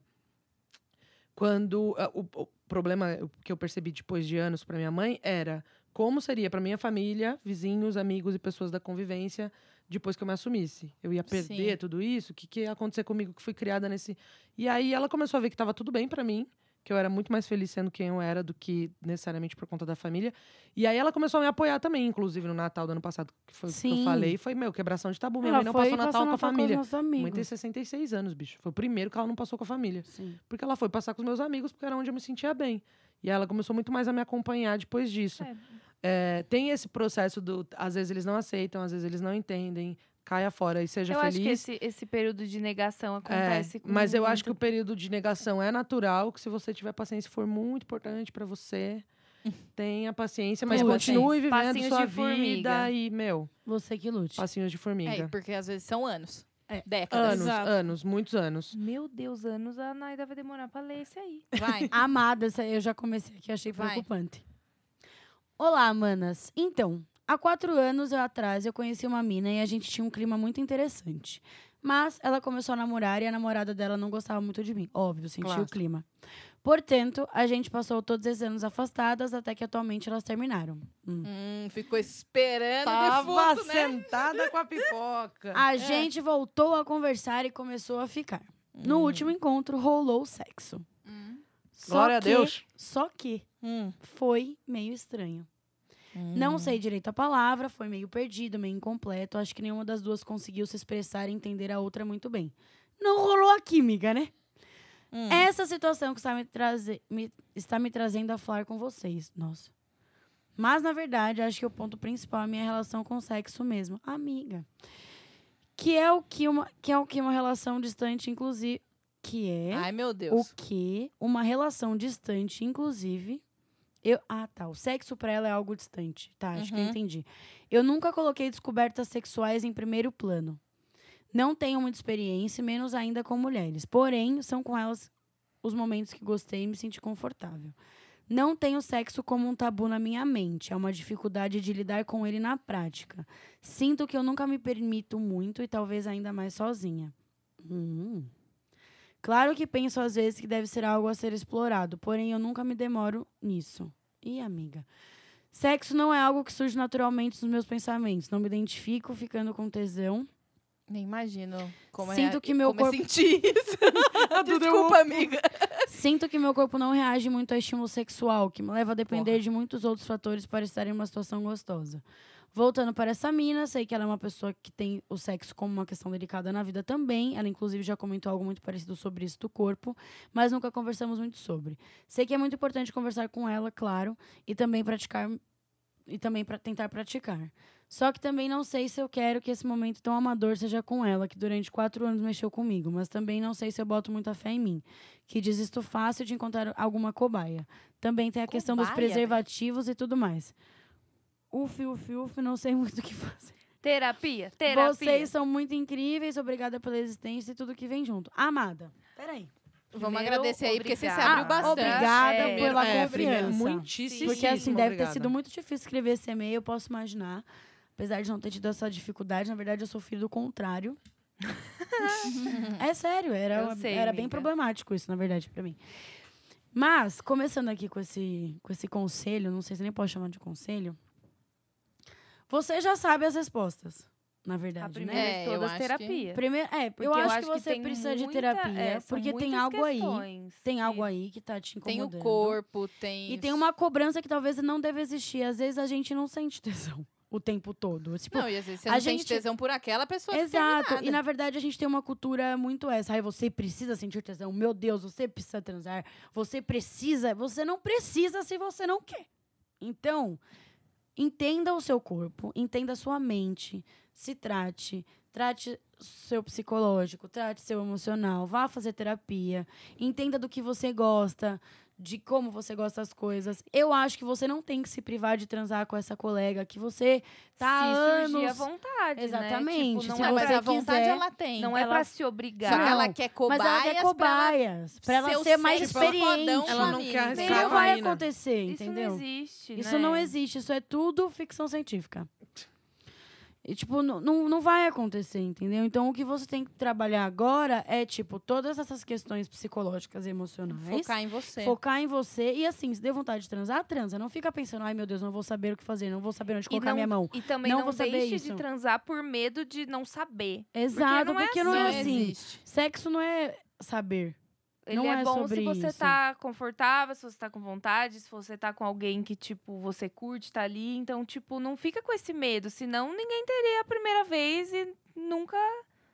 quando ah, o, o problema que eu percebi depois de anos pra minha mãe era como seria pra minha família, vizinhos, amigos e pessoas da convivência depois que eu me assumisse. Eu ia perder Sim. tudo isso, o que, que ia acontecer comigo que fui criada nesse. E aí ela começou a ver que tava tudo bem pra mim, que eu era muito mais feliz sendo quem eu era do que necessariamente por conta da família. E aí ela começou a me apoiar também, inclusive no Natal do ano passado, que foi o que eu Sim. falei, foi, meu, quebração de tabu. Minha Ela mãe não passou Natal passar com a Natal família. Mãe tem amigos. 66 anos, bicho. Foi o primeiro que ela não passou com a família. Sim. Porque ela foi passar com os meus amigos, porque era onde eu me sentia bem. E ela começou muito mais a me acompanhar depois disso. É. É, tem esse processo do. Às vezes eles não aceitam, às vezes eles não entendem. Caia fora e seja eu feliz. acho que esse, esse período de negação É, acontece com mas eu acho que o muito- período de negação é natural, que se você tiver paciência e for muito importante pra você, tenha paciência, mas continue vivendo Passinhos sua de formiga. vida e, meu, Você que lute. passinhos de É, formiga. porque às vezes são anos. É. Décadas. anos, Exato. anos, muitos anos. Meu Deus, anos a Naida vai demorar pra ler esse aí. Vai. Amada, eu já comecei aqui, achei Vai. preocupante. Olá, manas. Então, há quatro anos eu atrás eu conheci uma mina e a gente tinha um clima muito interessante. Mas ela começou a namorar e a namorada dela não gostava muito de mim. Óbvio, sentia o Clássico. clima. Portanto, a gente passou todos esses anos afastadas até que atualmente elas terminaram. Hum. Hum, ficou esperando Tava o defunto, né? sentada com a pipoca. A gente voltou a conversar e começou a ficar. No último encontro, rolou o sexo. Hum. Glória a que- Deus. Só que Hum. foi meio estranho. Não sei direito a palavra, foi meio perdido, meio incompleto. Acho que nenhuma das duas conseguiu se expressar e entender a outra muito bem. Não rolou a química, né? Hum. Essa situação que está me, traze- me- está me trazendo a falar com vocês. Nossa. Mas, na verdade, acho que o ponto principal é a minha relação com o sexo mesmo. Amiga. Que é o que uma, que é o que uma relação distante, inclusive. Que é Ai, meu o Deus. que uma relação distante, inclusive. Eu, ah, tá. O sexo pra ela é algo distante. Tá, acho que eu Uhum. entendi. Eu nunca coloquei descobertas sexuais em primeiro plano. Não tenho muita experiência, menos ainda com mulheres. Porém, são com elas os momentos que gostei e me senti confortável. Não tenho sexo como um tabu na minha mente. É uma dificuldade de lidar com ele na prática. Sinto que eu nunca me permito muito e talvez ainda mais sozinha. Hum. Claro que penso às vezes que deve ser algo a ser explorado, porém eu nunca me demoro nisso. Ih, amiga. Sexo não é algo que surge naturalmente nos meus pensamentos. Não me identifico ficando com tesão. Nem imagino como Sinto é, que meu corpo- senti isso. Desculpa, amiga. Sinto que meu corpo não reage muito a estímulo sexual, que me leva a depender de muitos outros fatores para estar em uma situação gostosa. Voltando para essa mina, sei que ela é uma pessoa que tem o sexo como uma questão delicada na vida também. Ela, inclusive, já comentou algo muito parecido sobre isso do corpo, mas nunca conversamos muito sobre. Sei que é muito importante conversar com ela, claro, e também praticar e também para tentar praticar. Só que também não sei se eu quero que esse momento tão amador seja com ela, que durante quatro anos mexeu comigo, mas também não sei se eu boto muita fé em mim, que desisto fácil de encontrar alguma cobaia. Também tem a questão dos Cobaia, preservativos e tudo mais. Uf, uf, uf, não sei muito o que fazer. Terapia, terapia. Vocês são muito incríveis, obrigada pela existência e tudo que vem junto. Amada, peraí. Vamos Primeiro, agradecer aí, porque você se abriu bastante. Obrigada É, pela é, confiança. muitíssimo Porque assim, deve ter obrigada. sido muito difícil escrever esse e-mail, eu posso imaginar. Apesar de não ter tido essa dificuldade, na verdade eu sou filho do contrário. é sério, era, sei, era bem problemático isso, na verdade, pra mim. Mas, começando aqui com esse, com esse conselho, não sei se nem posso chamar de conselho. Você já sabe as respostas. na A verdade, primeira né? É, de eu todas, acho que- terapia. Primeiro, é, Porque eu acho, acho que você tem precisa de muita- terapia, é, porque tem algo aí, tem que- algo aí que tá te Tem incomodando. o corpo, tem. E tem uma cobrança que talvez não deve existir. Às vezes a gente não sente tesão o tempo todo. Tipo, Não, e às vezes você a não gente- sente tesão por aquela pessoa Exato. E na verdade a gente tem uma cultura muito essa. Ai, você precisa sentir tesão. Meu Deus, você precisa transar. Você precisa. Você não precisa se você não quer. Então, entenda o seu corpo, entenda a sua mente, se trate, trate seu psicológico, trate seu emocional, vá fazer terapia, entenda do que você gosta, de como você gosta das coisas. Eu acho que você não tem que se privar de transar com essa colega que você tá se surgir à anos vontade, Exatamente, Né? Tipo, Não, não, mas é a pra, vontade quiser, ela tem. não é ela- pra se obrigar. Só que ela quer Mas cobaias ela quer pra cobaias. Pra ela, ser o ser mais centro experiente. fodão Ela não quer? Isso não vai acontecer, Isso entendeu? não existe, Isso né? não existe, isso é tudo ficção científica. E, tipo, não, não, vai acontecer, entendeu? Então, o que você tem que trabalhar agora é, tipo, todas essas questões psicológicas e emocionais. Focar em você. Focar em você. E, assim, se deu vontade de transar, transa. Não fica pensando, ai, meu Deus, não vou saber o que fazer, não vou saber onde colocar não- minha mão. E também Não não, vou saber deixe isso. de transar por medo de não saber. Exato, não é porque não é Não assim. existe. Sexo não é saber. Ele Não é, é bom se você isso. tá confortável, se você tá com vontade, se você tá com alguém que, tipo, você curte, tá ali. Então, tipo, não fica com esse medo. Senão, ninguém teria a primeira vez e nunca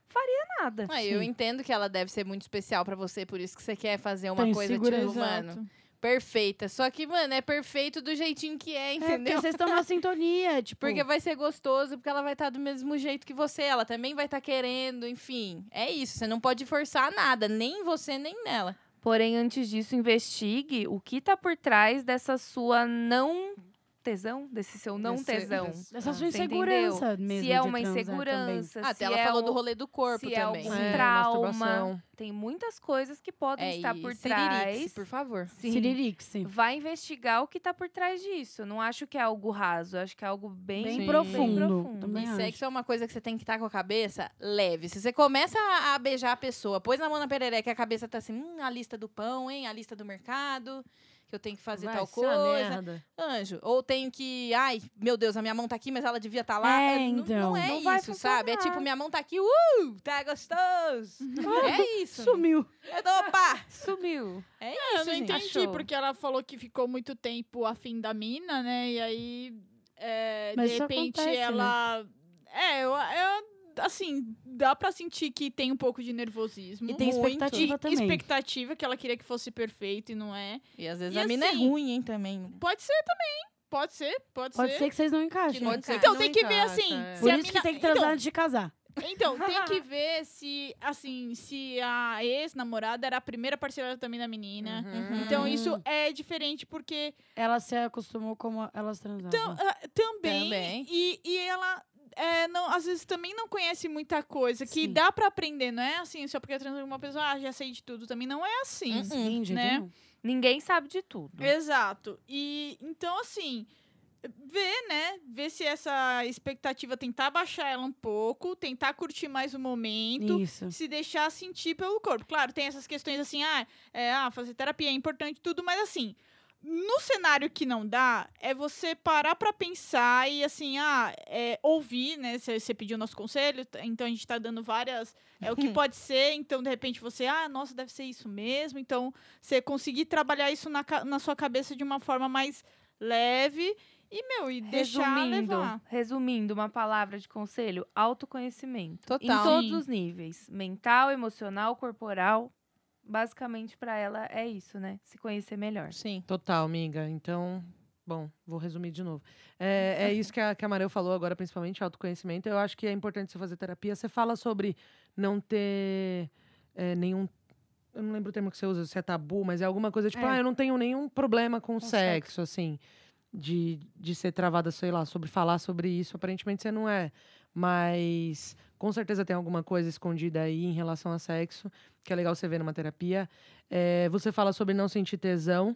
faria nada. Ah, eu entendo que ela deve ser muito especial pra você, por isso que você quer fazer uma Tem coisa segurança. tipo, mano, perfeita. Só que, mano, é perfeito do jeitinho que é, É, porque entendeu? vocês estão na sintonia, tipo... Porque vai ser gostoso, porque ela vai estar do mesmo jeito que você. Ela também vai estar querendo, enfim. É isso. Você não pode forçar nada, nem você, nem nela. Porém, antes disso, investigue o que tá por trás dessa sua não tesão, desse seu não Desse- tesão. desse- Essa Ah, sua você insegurança mesmo Se é uma insegurança, Ah, se até ela é falou o- do rolê do corpo se é também. algum É, trauma. Tem muitas coisas que podem É, estar por trás. por favor. Sim. Siririxe. Vai investigar o que tá por trás disso. Não acho que é algo raso, acho que é algo bem, Bem Sim. profundo. profundo. Também E acho. sexo é uma coisa que você tem que estar com a cabeça leve. Se você começa a, a beijar a pessoa, pôs na mão na perereca e a cabeça tá assim, hum, a lista do pão, hein? A lista do mercado, que eu tenho que fazer Vai tal coisa. Anjo. Ou tenho que, ai, meu Deus, a minha mão tá aqui, mas ela devia estar lá. É, então. Não, é Não isso, sabe? É tipo, minha mão tá aqui, uh, tá gostoso. é isso. Sumiu. É do opa. Sumiu. É Eu isso, não gente. entendi, Achou. porque ela falou que ficou muito tempo afim da mina, né? E aí, é, Mas de repente, acontece, né? ela. É, eu, eu- Assim, dá pra sentir que tem um pouco de nervosismo. E tem Muito. expectativa E também. expectativa, que ela queria que fosse perfeito e não é. E às vezes E a mina assim, é ruim, hein, também. Pode ser também. Pode ser, pode, Pode ser que vocês não encaixem. Que não Pode ser Então que tem não que ver encaixa, assim. é. se Por a isso que mina- tem que transar então, antes de casar. Então, tem que ver se, assim, se a ex-namorada era a primeira parceira também da menina. Uhum. Então, isso é diferente porque Ela se acostumou como elas transavam. tam- ah, também, Também. E, e ela é, não, às vezes também não conhece muita coisa que Sim. dá pra aprender, não é assim, só porque eu transo com uma pessoa, ah, já sei de tudo também. Não é assim. Uhum. Sim, gente, né? não. Ninguém sabe de tudo. Exato. E então, assim, ver, né? Ver se essa expectativa tentar baixar ela um pouco, tentar curtir mais o momento. Isso. Se deixar sentir pelo corpo. Claro, tem essas questões assim, ah, é, ah, fazer terapia é importante tudo, mas assim, no cenário que não dá, é você parar pra pensar e assim, ah, é, ouvir, né? Você pediu nosso conselho, então a gente tá dando várias. É o que pode ser, então de repente você, ah, nossa, deve ser isso mesmo. Então, você conseguir trabalhar isso na, na sua cabeça de uma forma mais leve e, meu, e deixar Resumindo, levar. resumindo, uma palavra de conselho: autoconhecimento. Total. Em todos Sim. os níveis: mental, emocional, corporal. Basicamente, pra ela é isso, né? Se conhecer melhor. Sim. Total, amiga. Então, bom, vou resumir de novo. É, é isso que a, que a Mareu falou agora, principalmente autoconhecimento. Eu acho que é importante você fazer terapia. Você fala sobre não ter é, nenhum. Eu não lembro o termo que você usa, se é tabu, mas é alguma coisa tipo, É. ah, eu não tenho nenhum problema com, Com sexo, assim. De, de ser travada, sei lá, sobre falar sobre isso. Aparentemente você não é. Mas com certeza tem alguma coisa escondida aí em relação a sexo, que é legal você ver numa terapia. É, você fala sobre não sentir tesão.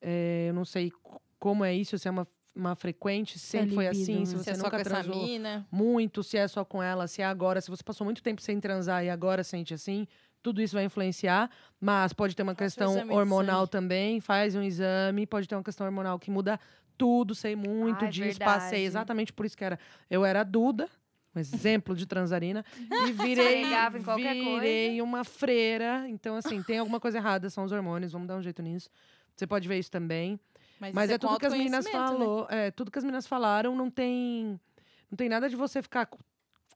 É, eu não sei como é isso, se é uma, uma frequente, se Se é sempre foi libido, assim, né? se Se você é só nunca transou muito, se é só com ela, se é agora, se você passou muito tempo sem transar e agora sente assim, tudo isso vai influenciar, mas pode ter uma um questão hormonal também, faz um exame, pode ter uma questão hormonal que muda tudo, sei muito Ah, é disso, passei verdade. exatamente por isso que era, eu era Duda, um exemplo de transarina. E virei, Pegava em qualquer virei uma freira. Então, assim, tem alguma coisa errada, são os hormônios, vamos dar um jeito nisso. Você pode ver isso também. Mas, Mas isso é com tudo que as meninas né? falou, é, tudo que as meninas falaram não tem não tem nada de você ficar co-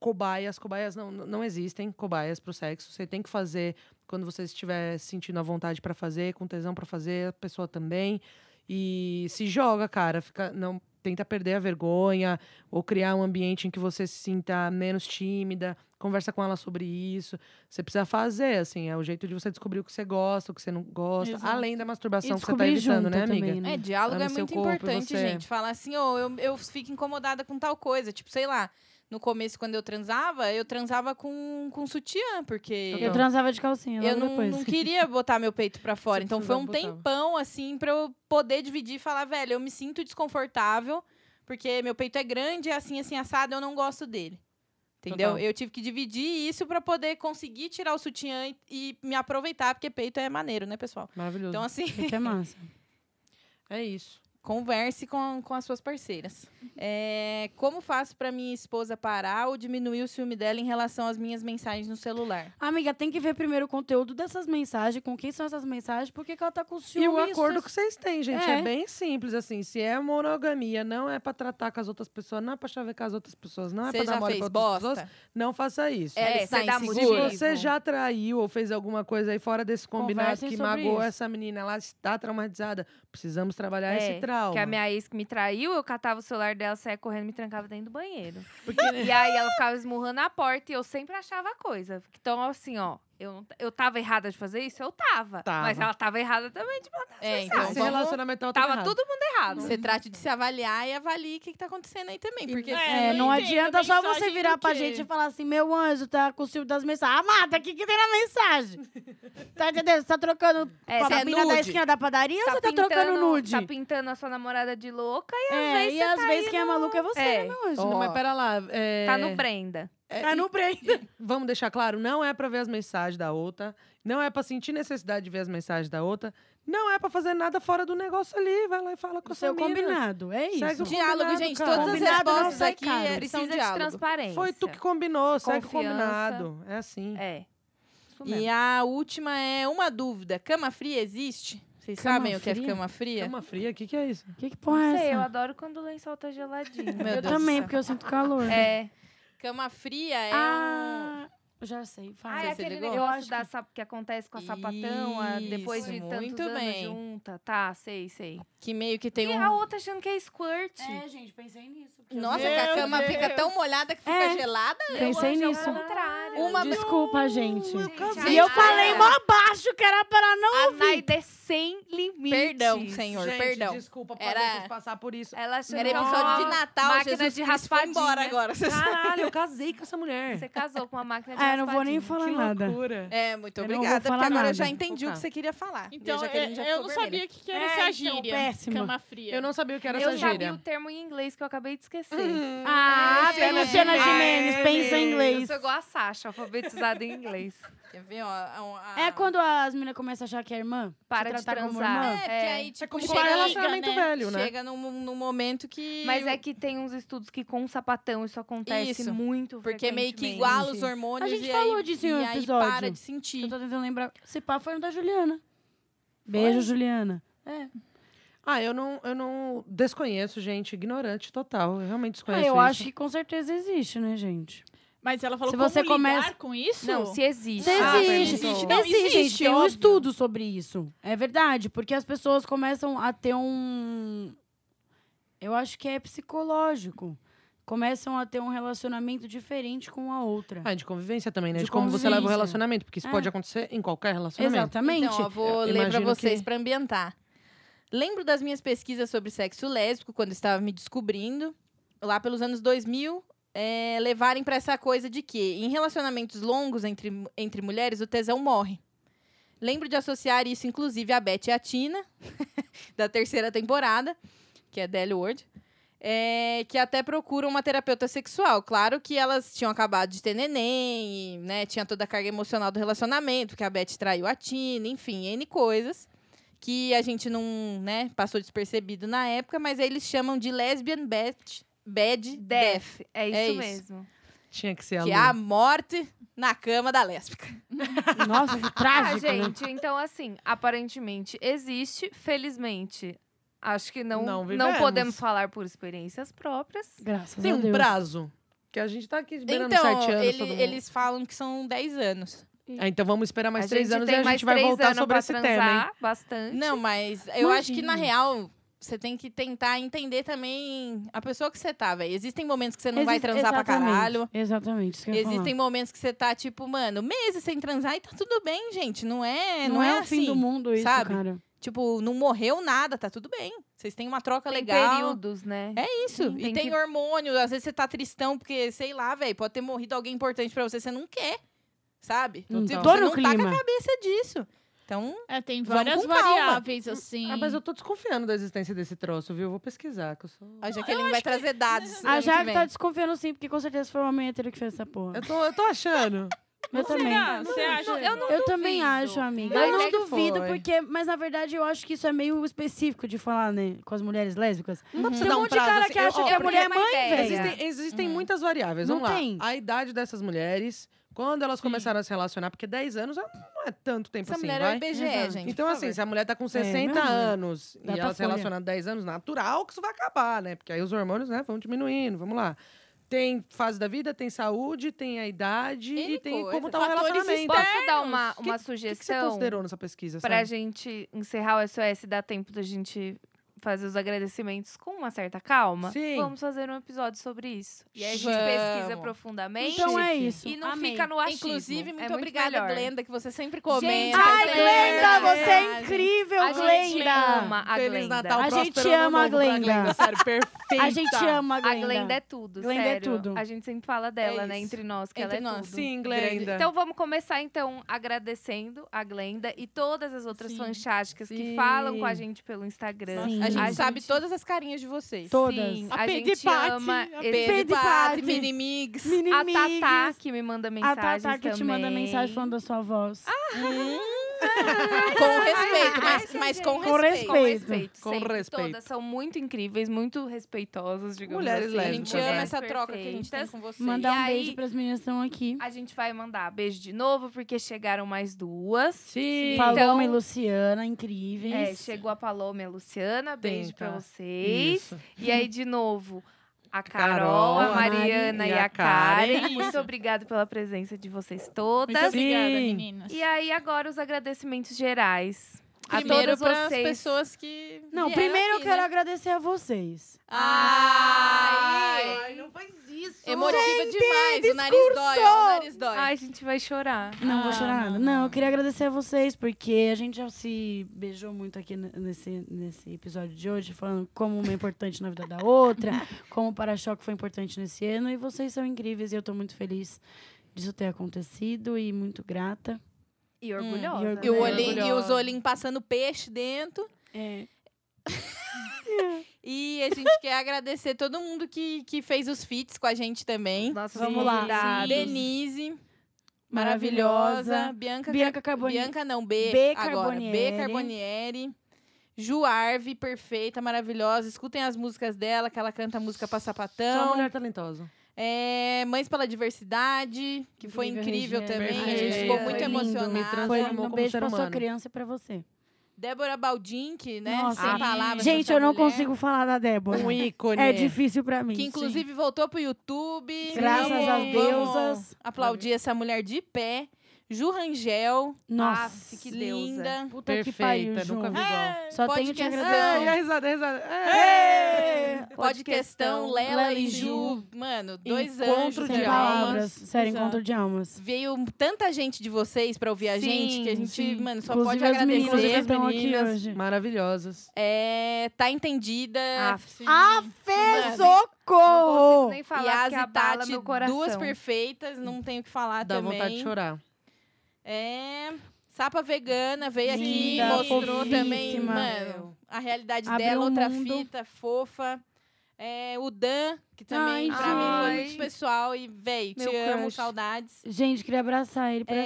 cobaias, cobaias não, não existem cobaias pro sexo. Você tem que fazer quando você estiver sentindo a vontade pra fazer, com tesão pra fazer, a pessoa também. E se joga, cara, fica não tenta perder a vergonha ou criar um ambiente em que você se sinta menos tímida, conversa com ela sobre isso. Você precisa fazer, assim, é o jeito de você descobrir o que você gosta, o que você não gosta, Exato. além da masturbação que você tá descobrir evitando, junto né, amiga? também, né? É, diálogo é muito corpo importante, você- gente. Falar assim, ô, eu, eu fico incomodada com tal coisa. Tipo, sei lá, no começo, quando eu transava, eu transava com, com sutiã, porque Total. Eu transava de calcinha eu não, depois. não queria botar meu peito pra fora. Então foi um botar. tempão, assim, pra eu poder dividir e falar, velho, eu me sinto desconfortável, porque meu peito é grande, é assim, assim, assado, eu não gosto dele. Entendeu? Total. Eu tive que dividir isso pra poder conseguir tirar o sutiã e, e me aproveitar, porque peito é maneiro, né, pessoal? Maravilhoso. Então, assim, Que é massa. é isso. Converse com, com as suas parceiras. É, como faço pra minha esposa parar ou diminuir o ciúme dela em relação às minhas mensagens no celular? Amiga, tem que ver primeiro o conteúdo dessas mensagens, com quem são essas mensagens, por que ela tá com ciúme. E o isso acordo é- que vocês têm, gente, é. É. bem simples, assim. Se é monogamia, não é pra tratar com as outras pessoas, não é pra chavecar as outras pessoas, não é Você pra dar mole pra outras bosta? pessoas, não faça isso. É, está você dá Se você já traiu ou fez alguma coisa aí fora desse combinado Conversem que magoou isso. essa menina, ela está traumatizada, precisamos trabalhar É, esse trauma. Que a minha ex que me traiu, eu catava o celular dela, saia correndo e me trancava dentro do banheiro. Porque, E aí ela ficava esmurrando a porta e eu sempre achava coisa. Então, assim, ó, eu, não- eu tava errada de fazer isso? Eu tava. Tava. Mas ela tava errada também de mandar É, mensagem. então esse vamos, relacionamento tava, Tava errado. todo mundo errado. você trate de se avaliar e avalie o que, que tá acontecendo aí também. Porque É, É, assim, não adianta só você virar pra gente e falar assim, meu anjo, tá com o ciúme das mensagens. Amada, o que que tem na mensagem? tá entendendo? Você tá trocando É, com a é mina da esquina da padaria ou você tá trocando nude? Tá pintando a sua namorada de louca e às é, vezes e às tá vezes quem é maluco é você, É. né, meu anjo? Não, Ó. mas pera lá. é- Tá no Brenda. É- no Brenda. Vamos deixar claro, não é pra ver as mensagens da outra, não é pra sentir necessidade de ver as mensagens da outra, não é pra fazer nada fora do negócio ali, vai lá e fala com O a seu mina. combinado, é isso. Segue o diálogo, combinado, gente. cara. Todas as Combinado não respostas aqui é, são Precisa de diálogo. transparência. Foi tu que combinou, segue o Confiança. combinado. É assim. É. E a última é uma dúvida. Cama fria existe? Vocês Cama sabem o que é cama fria? Cama fria, o que, que é isso? Que que porra é Não sei, eu essa? adoro quando o lençol tá geladinho. Meu Eu também, porque eu sinto calor. É. Cama fria é um... Ah, eu já sei. Fala. Ah, é aquele ligou. negócio da que- sap- que acontece com a sapatão a- depois de tantos anos bem. junta. Tá, sei, sei. Que meio que tem e um... a outra achando que é squirt. É, gente, pensei nisso. Nossa, que a cama Deus. fica tão molhada que fica É. gelada? Pensei é nisso. contrário. Uma- Desculpa, gente. Gente, E eu a falei mó baixo que era para não A ouvir. Naida é sem limites. Perdão, senhor, Gente, perdão. desculpa por Era- vocês passar por isso. Ela Era é episódio de Natal, máquina Jesus de foi raspadinha. embora agora. Caralho, eu casei com essa mulher. Você casou com uma máquina de Ah, eu não vou nem falar que nada. loucura. É, muito Eu obrigada, porque agora eu nada. já entendi o que você queria falar. Então, já eu, eu não vermelha. sabia o que, que era É, essa então, gíria. péssima. Cama fria. Eu não sabia o que era Eu essa sabia gíria. o termo em inglês que eu acabei de esquecer. Ah, É, pela é, Luciana é, é, pensa em é. Eu inglês. sou igual a Sasha, alfabetizada em inglês. Quer ver, ó? a- a- É quando as meninas começam a achar que é irmã? Para de tratar como transar. irmã? É, porque É. aí, É tipo, como chega, um relacionamento né? velho, né? chega num, num momento que... Mas é que tem uns estudos que com sapatão isso acontece Isso. muito Porque meio que iguala os hormônios A gente e falou aí, disso em um e aí episódio. para de Eu sentir. tô tentando lembrar. Se pá, foi no da Juliana. Beijo, Juliana. É. Ah, eu não, eu não desconheço, gente. Ignorante total. Eu realmente Ah, desconheço eu isso. acho que com certeza existe, né, gente? Mas ela falou Se como você lidar começa- com isso? Não, se existe. Se Ah, existe. perguntou. Não, existe, existe. Tem um estudo sobre isso. É verdade, porque as pessoas começam a ter um. Eu acho que é psicológico. Começam a ter um relacionamento diferente com a outra. Ah, de convivência também, né? De, De como você leva o relacionamento. Porque isso É. pode acontecer em qualquer relacionamento. Exatamente. Então, ó, vou Eu ler pra imagino vocês que- pra ambientar. Lembro das minhas pesquisas sobre sexo lésbico, quando eu estava me descobrindo, lá pelos anos 2000, é, levarem pra essa coisa de que, em relacionamentos longos entre, entre mulheres, o tesão morre. Lembro de associar isso, inclusive, a Beth e a Tina, da terceira temporada, que é Deli Ward, é, que até procuram uma terapeuta sexual. Claro que elas tinham acabado de ter neném, e, né, tinha toda a carga emocional do relacionamento, que a Beth traiu a Tina, enfim, N coisas que a gente não, né, passou despercebido na época, mas eles chamam de lesbian bad, bad death. Death. É isso É isso. mesmo. Tinha que ser a que é a morte na cama da lésbica. Nossa, que Ah, trágico, né? gente, então assim, aparentemente existe, felizmente. Acho que não, Não não, podemos falar por experiências próprias. Graças Tem a um Deus. prazo. Que a gente tá aqui esperando Então, sete anos. ele- todo mundo. eles falam que são 10 anos. Ah, então vamos esperar mais a três anos tem e a gente vai voltar sobre esse tema, hein? bastante. Não, mas eu acho que na Imagina. real você tem que tentar entender também a pessoa que você tá, velho. Existem momentos que você não vai transar pra caralho. Exatamente, isso que Existem falar. momentos que você tá, tipo, mano, meses sem transar e tá tudo bem, gente. Não é, Não, não, é, o assim. fim do mundo isso, sabe? cara. Tipo, não morreu nada, tá tudo bem. Vocês têm uma troca tem legal. períodos, né? É isso. Sim, e tem tem que- hormônio, às vezes você tá tristão, porque, sei lá, velho, pode ter morrido alguém importante pra você, você não quer. Sabe? Não tô você no não tá com clima. a cabeça disso. Então, É, tem várias variáveis, assim. Ah, mas eu tô desconfiando da existência desse troço, viu? Eu vou pesquisar, que eu sou... a Jaqueline vai trazer dados. A Jaque tá desconfiando sim, porque com certeza foi uma hétero que fez essa porra. Eu tô, eu tô achando. Eu também. Será? Você acha? eu não Eu também acho, amiga. Mas eu não é duvido, foi. porque. Mas na verdade eu acho que isso é meio específico de falar, né? Com as mulheres lésbicas. Não você Tem um um monte de cara assim. que acha Eu- que a mulher é mãe, velho. Existem, existem Hum. muitas variáveis. Não Vamos lá. tem. A idade dessas mulheres, quando elas começaram a se relacionar, porque 10 anos não é tanto tempo Essa assim, mulher é vai? IBGE, Exato. gente. Então, assim, favor. se a mulher tá com 60 meu amor. anos e ela se Datafolha. relaciona há 10 anos, natural que isso vai acabar, né? Porque aí os hormônios, né, vão diminuindo, vamos lá. Tem fase da vida, tem saúde, tem a idade N e tem coisa. como tá o relacionamento. Posso dar uma, Que- uma O que, que você sugestão considerou nessa pesquisa, pra sabe? gente encerrar o SOS e dar tempo da gente fazer os agradecimentos com uma certa calma? Sim. Vamos fazer um episódio sobre isso. E aí a gente Vamos. pesquisa profundamente. Então é isso. E não Amei. fica no achismo. Inclusive, É muito, muito obrigada, melhor. Glenda, que você sempre comenta. Ai, sempre Glenda, você é incrível, A gente Glenda. ama a Feliz Glenda. Natal, A gente ama a pra Glenda. Sério, perfeita. A gente ama a A Glenda. Glenda é tudo, Glenda é sério. tudo. A gente sempre fala dela, É né? Entre nós, que Entre ela é nós. tudo. Sim, Glenda. Então vamos começar então agradecendo a Glenda e todas as outras Sim. fantásticas que falam com a gente pelo Instagram. Sim. A gente A sabe gente- todas as carinhas de vocês. Todas. Sim, A a, Pedro gente Paty, ama a Pedro Paty, Paty. Minimigs. a. Tatá que me manda A mensagens Tatá que te manda também. mensagem falando da sua voz. Hum. com respeito, mas, mas com Com respeito. Com respeito. Com sempre. respeito. Todas são muito incríveis, muito respeitosas, digamos Mulheres assim. A lésbicas, gente ama né? essa troca que a gente tem Perfeitas. com vocês. Mandar E um aí- beijo pras meninas que estão aqui. A gente vai mandar beijo de novo, porque chegaram mais duas. Sim. Então- Paloma e Luciana, incríveis. É, chegou a Paloma e a Luciana, beijo pra Tenta. vocês. Isso. E aí, de novo, a Carol, Carol, a a Mariana Mari e e a a Karen. Karen. Muito obrigada pela presença de vocês Muito todas. obrigada, Sim. meninas. E aí, agora, os agradecimentos gerais. Primeiro para as pessoas que Não, primeiro eu aqui, quero né? agradecer a vocês. Ai, não faz isso. emotiva demais. O nariz dói, o nariz dói. Ai, a gente vai chorar. Não vou Ah, chorar não, nada. não. Não, eu queria agradecer a vocês, porque a gente já se beijou muito aqui nesse, nesse episódio de hoje, falando como uma é importante na vida da outra, como o para-choque foi importante nesse ano, e vocês são incríveis e eu tô muito feliz disso ter acontecido e muito grata. E Hum, orgulhosa. e E, o né? olhinho, e os Orgulhosa. olhinhos passando peixe dentro. É. E a gente quer agradecer todo mundo que, que fez os feats com a gente também. Nossa, Vamos lá. Denise, Maravilhosa. maravilhosa. Bianca, Bianca Carbonieri. Bianca não, B, B. agora. B. Carbonieri. Carbonieri. Ju Arve, perfeita, maravilhosa. Escutem as músicas dela, que ela canta música pra Só sapatão. mulher talentosa. É, Mães pela Diversidade, que foi Incrível, incrível também. A gente ficou Foi muito emocionada. me Foi transformou. Um como beijo ser pra sua criança e pra você. Débora Baldin, né? Nossa. Sem Ah, palavras. Gente, eu não mulher, consigo falar da Débora. Um ícone. É difícil pra mim. Que inclusive voltou pro YouTube. Graças às deusas. Aplaudir essa mulher de pé. Ju Rangel, Nossa, Nossa, que deusa. linda. puta que pariu, Perfeita, Ju. nunca vi igual. Só tenho te Podcast- É, e a agradecer. risada, a risada. É. Pode questão, Lela Lela e e Ju. Mano, dois Encontro anjos de almas. Sério, Exato. encontro de almas. Veio tanta gente de vocês pra ouvir a Sim, gente que a gente, sim. mano, só Inclusive pode as meninas que agradecer. estão aqui meninas hoje. maravilhosas. É, tá entendida. Aff. Ah, Não consigo socorro! nem e falar as que e abala Tati, meu coração. duas perfeitas, não tenho o que falar Dá também. vontade de chorar. É. Sapa vegana veio aqui, Linda, mostrou também, mano, a realidade Abriu dela, outra mundo. fita, fofa. É, o Dan, que também Ai, pra mim foi muito especial. E, véi, te Meu amo, crush. saudades. Gente, queria abraçar ele pra É,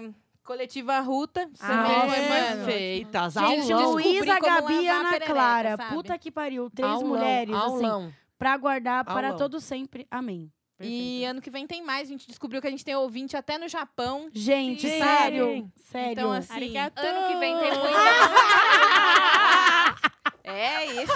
sempre. Coletiva Ruta, Ah, também nossa. foi, mano. Perfeitas. Gente, Aulão. Luísa, Gabi e Ana perereca, Clara. sabe? Puta que pariu. Três Aulão, mulheres, assim, Aulão. pra guardar para Aulão. todo sempre. Amém. E Perfeito. ano que vem tem mais. A gente descobriu que a gente tem ouvinte até no Japão. Gente, Sim. sério. Sério. Então, assim, Arigato. Ano que vem tem muita. É isso.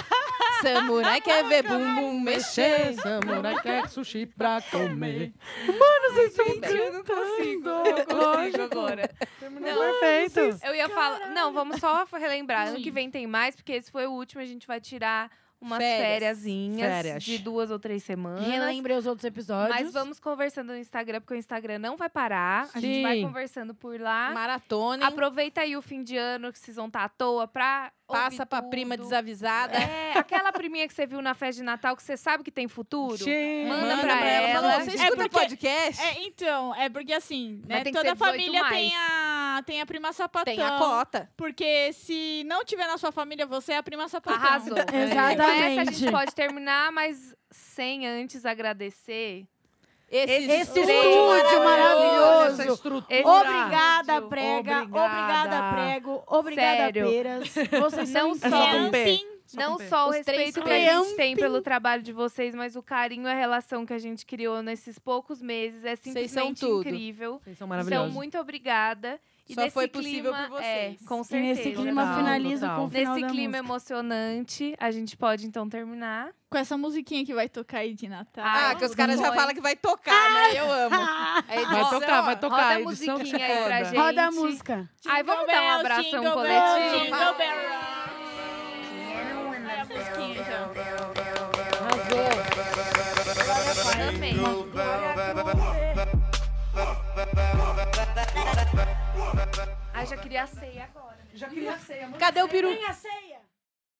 Samurai quer ver bumbum mexer. Samurai quer sushi pra comer. Eu não consigo. Eu consigo agora. Terminou perfeito. Eu ia falar. Não, vamos só relembrar. Ano que vem tem mais, porque esse foi o último. A gente vai tirar umas Férias. fériasinhas Férias. de duas ou três semanas. Relembre os outros episódios. Mas vamos conversando no Instagram, porque o Instagram não vai parar. A gente vai Sim. conversando por lá. Maratona. Aproveita aí o fim de ano, que vocês vão estar à toa, pra Passa pra prima tudo. desavisada. É, aquela priminha que você viu na festa de Natal, que você sabe que tem futuro. Sim. Manda pra ela. Falou, você É escuta porque- podcast? É, então, é porque assim, né? Toda 18 família mais. tem a, tem a prima sapatão. Tem a cota. Porque se não tiver na sua família, você é a prima sapatão. Arrasou. Exatamente. Com essa a gente pode terminar, mas sem antes agradecer. Esse, Esse estúdio estúdio maravilhoso. Esse Obrigada, prega. Obrigada. Prego. Obrigada, Sério. peras. Vocês Não são só- Não só o Os respeito que a gente tem pelo trabalho de vocês, mas o carinho e a relação que a gente criou nesses poucos meses é simplesmente incrível. Vocês são Então, maravilhosos. muito obrigada. E Só foi possível clima, por É, vocês. com E certeza. nesse clima Total, finaliza total. com o final Nesse da clima música. emocionante, a gente pode então terminar. Com essa musiquinha que vai tocar aí de Natal. Ah, Ah, que os caras já falam que vai tocar, né? Eu amo. A Vai edição, tocar, vai tocar. roda a musiquinha aí pra gente. Roda a música. Ai, vamos dar um jingle coletivo. bells, Jingle bell. É a musiquinha já. Amei. Já queria a ceia agora. Já queria ser. Cadê o peru? Tem a ceia.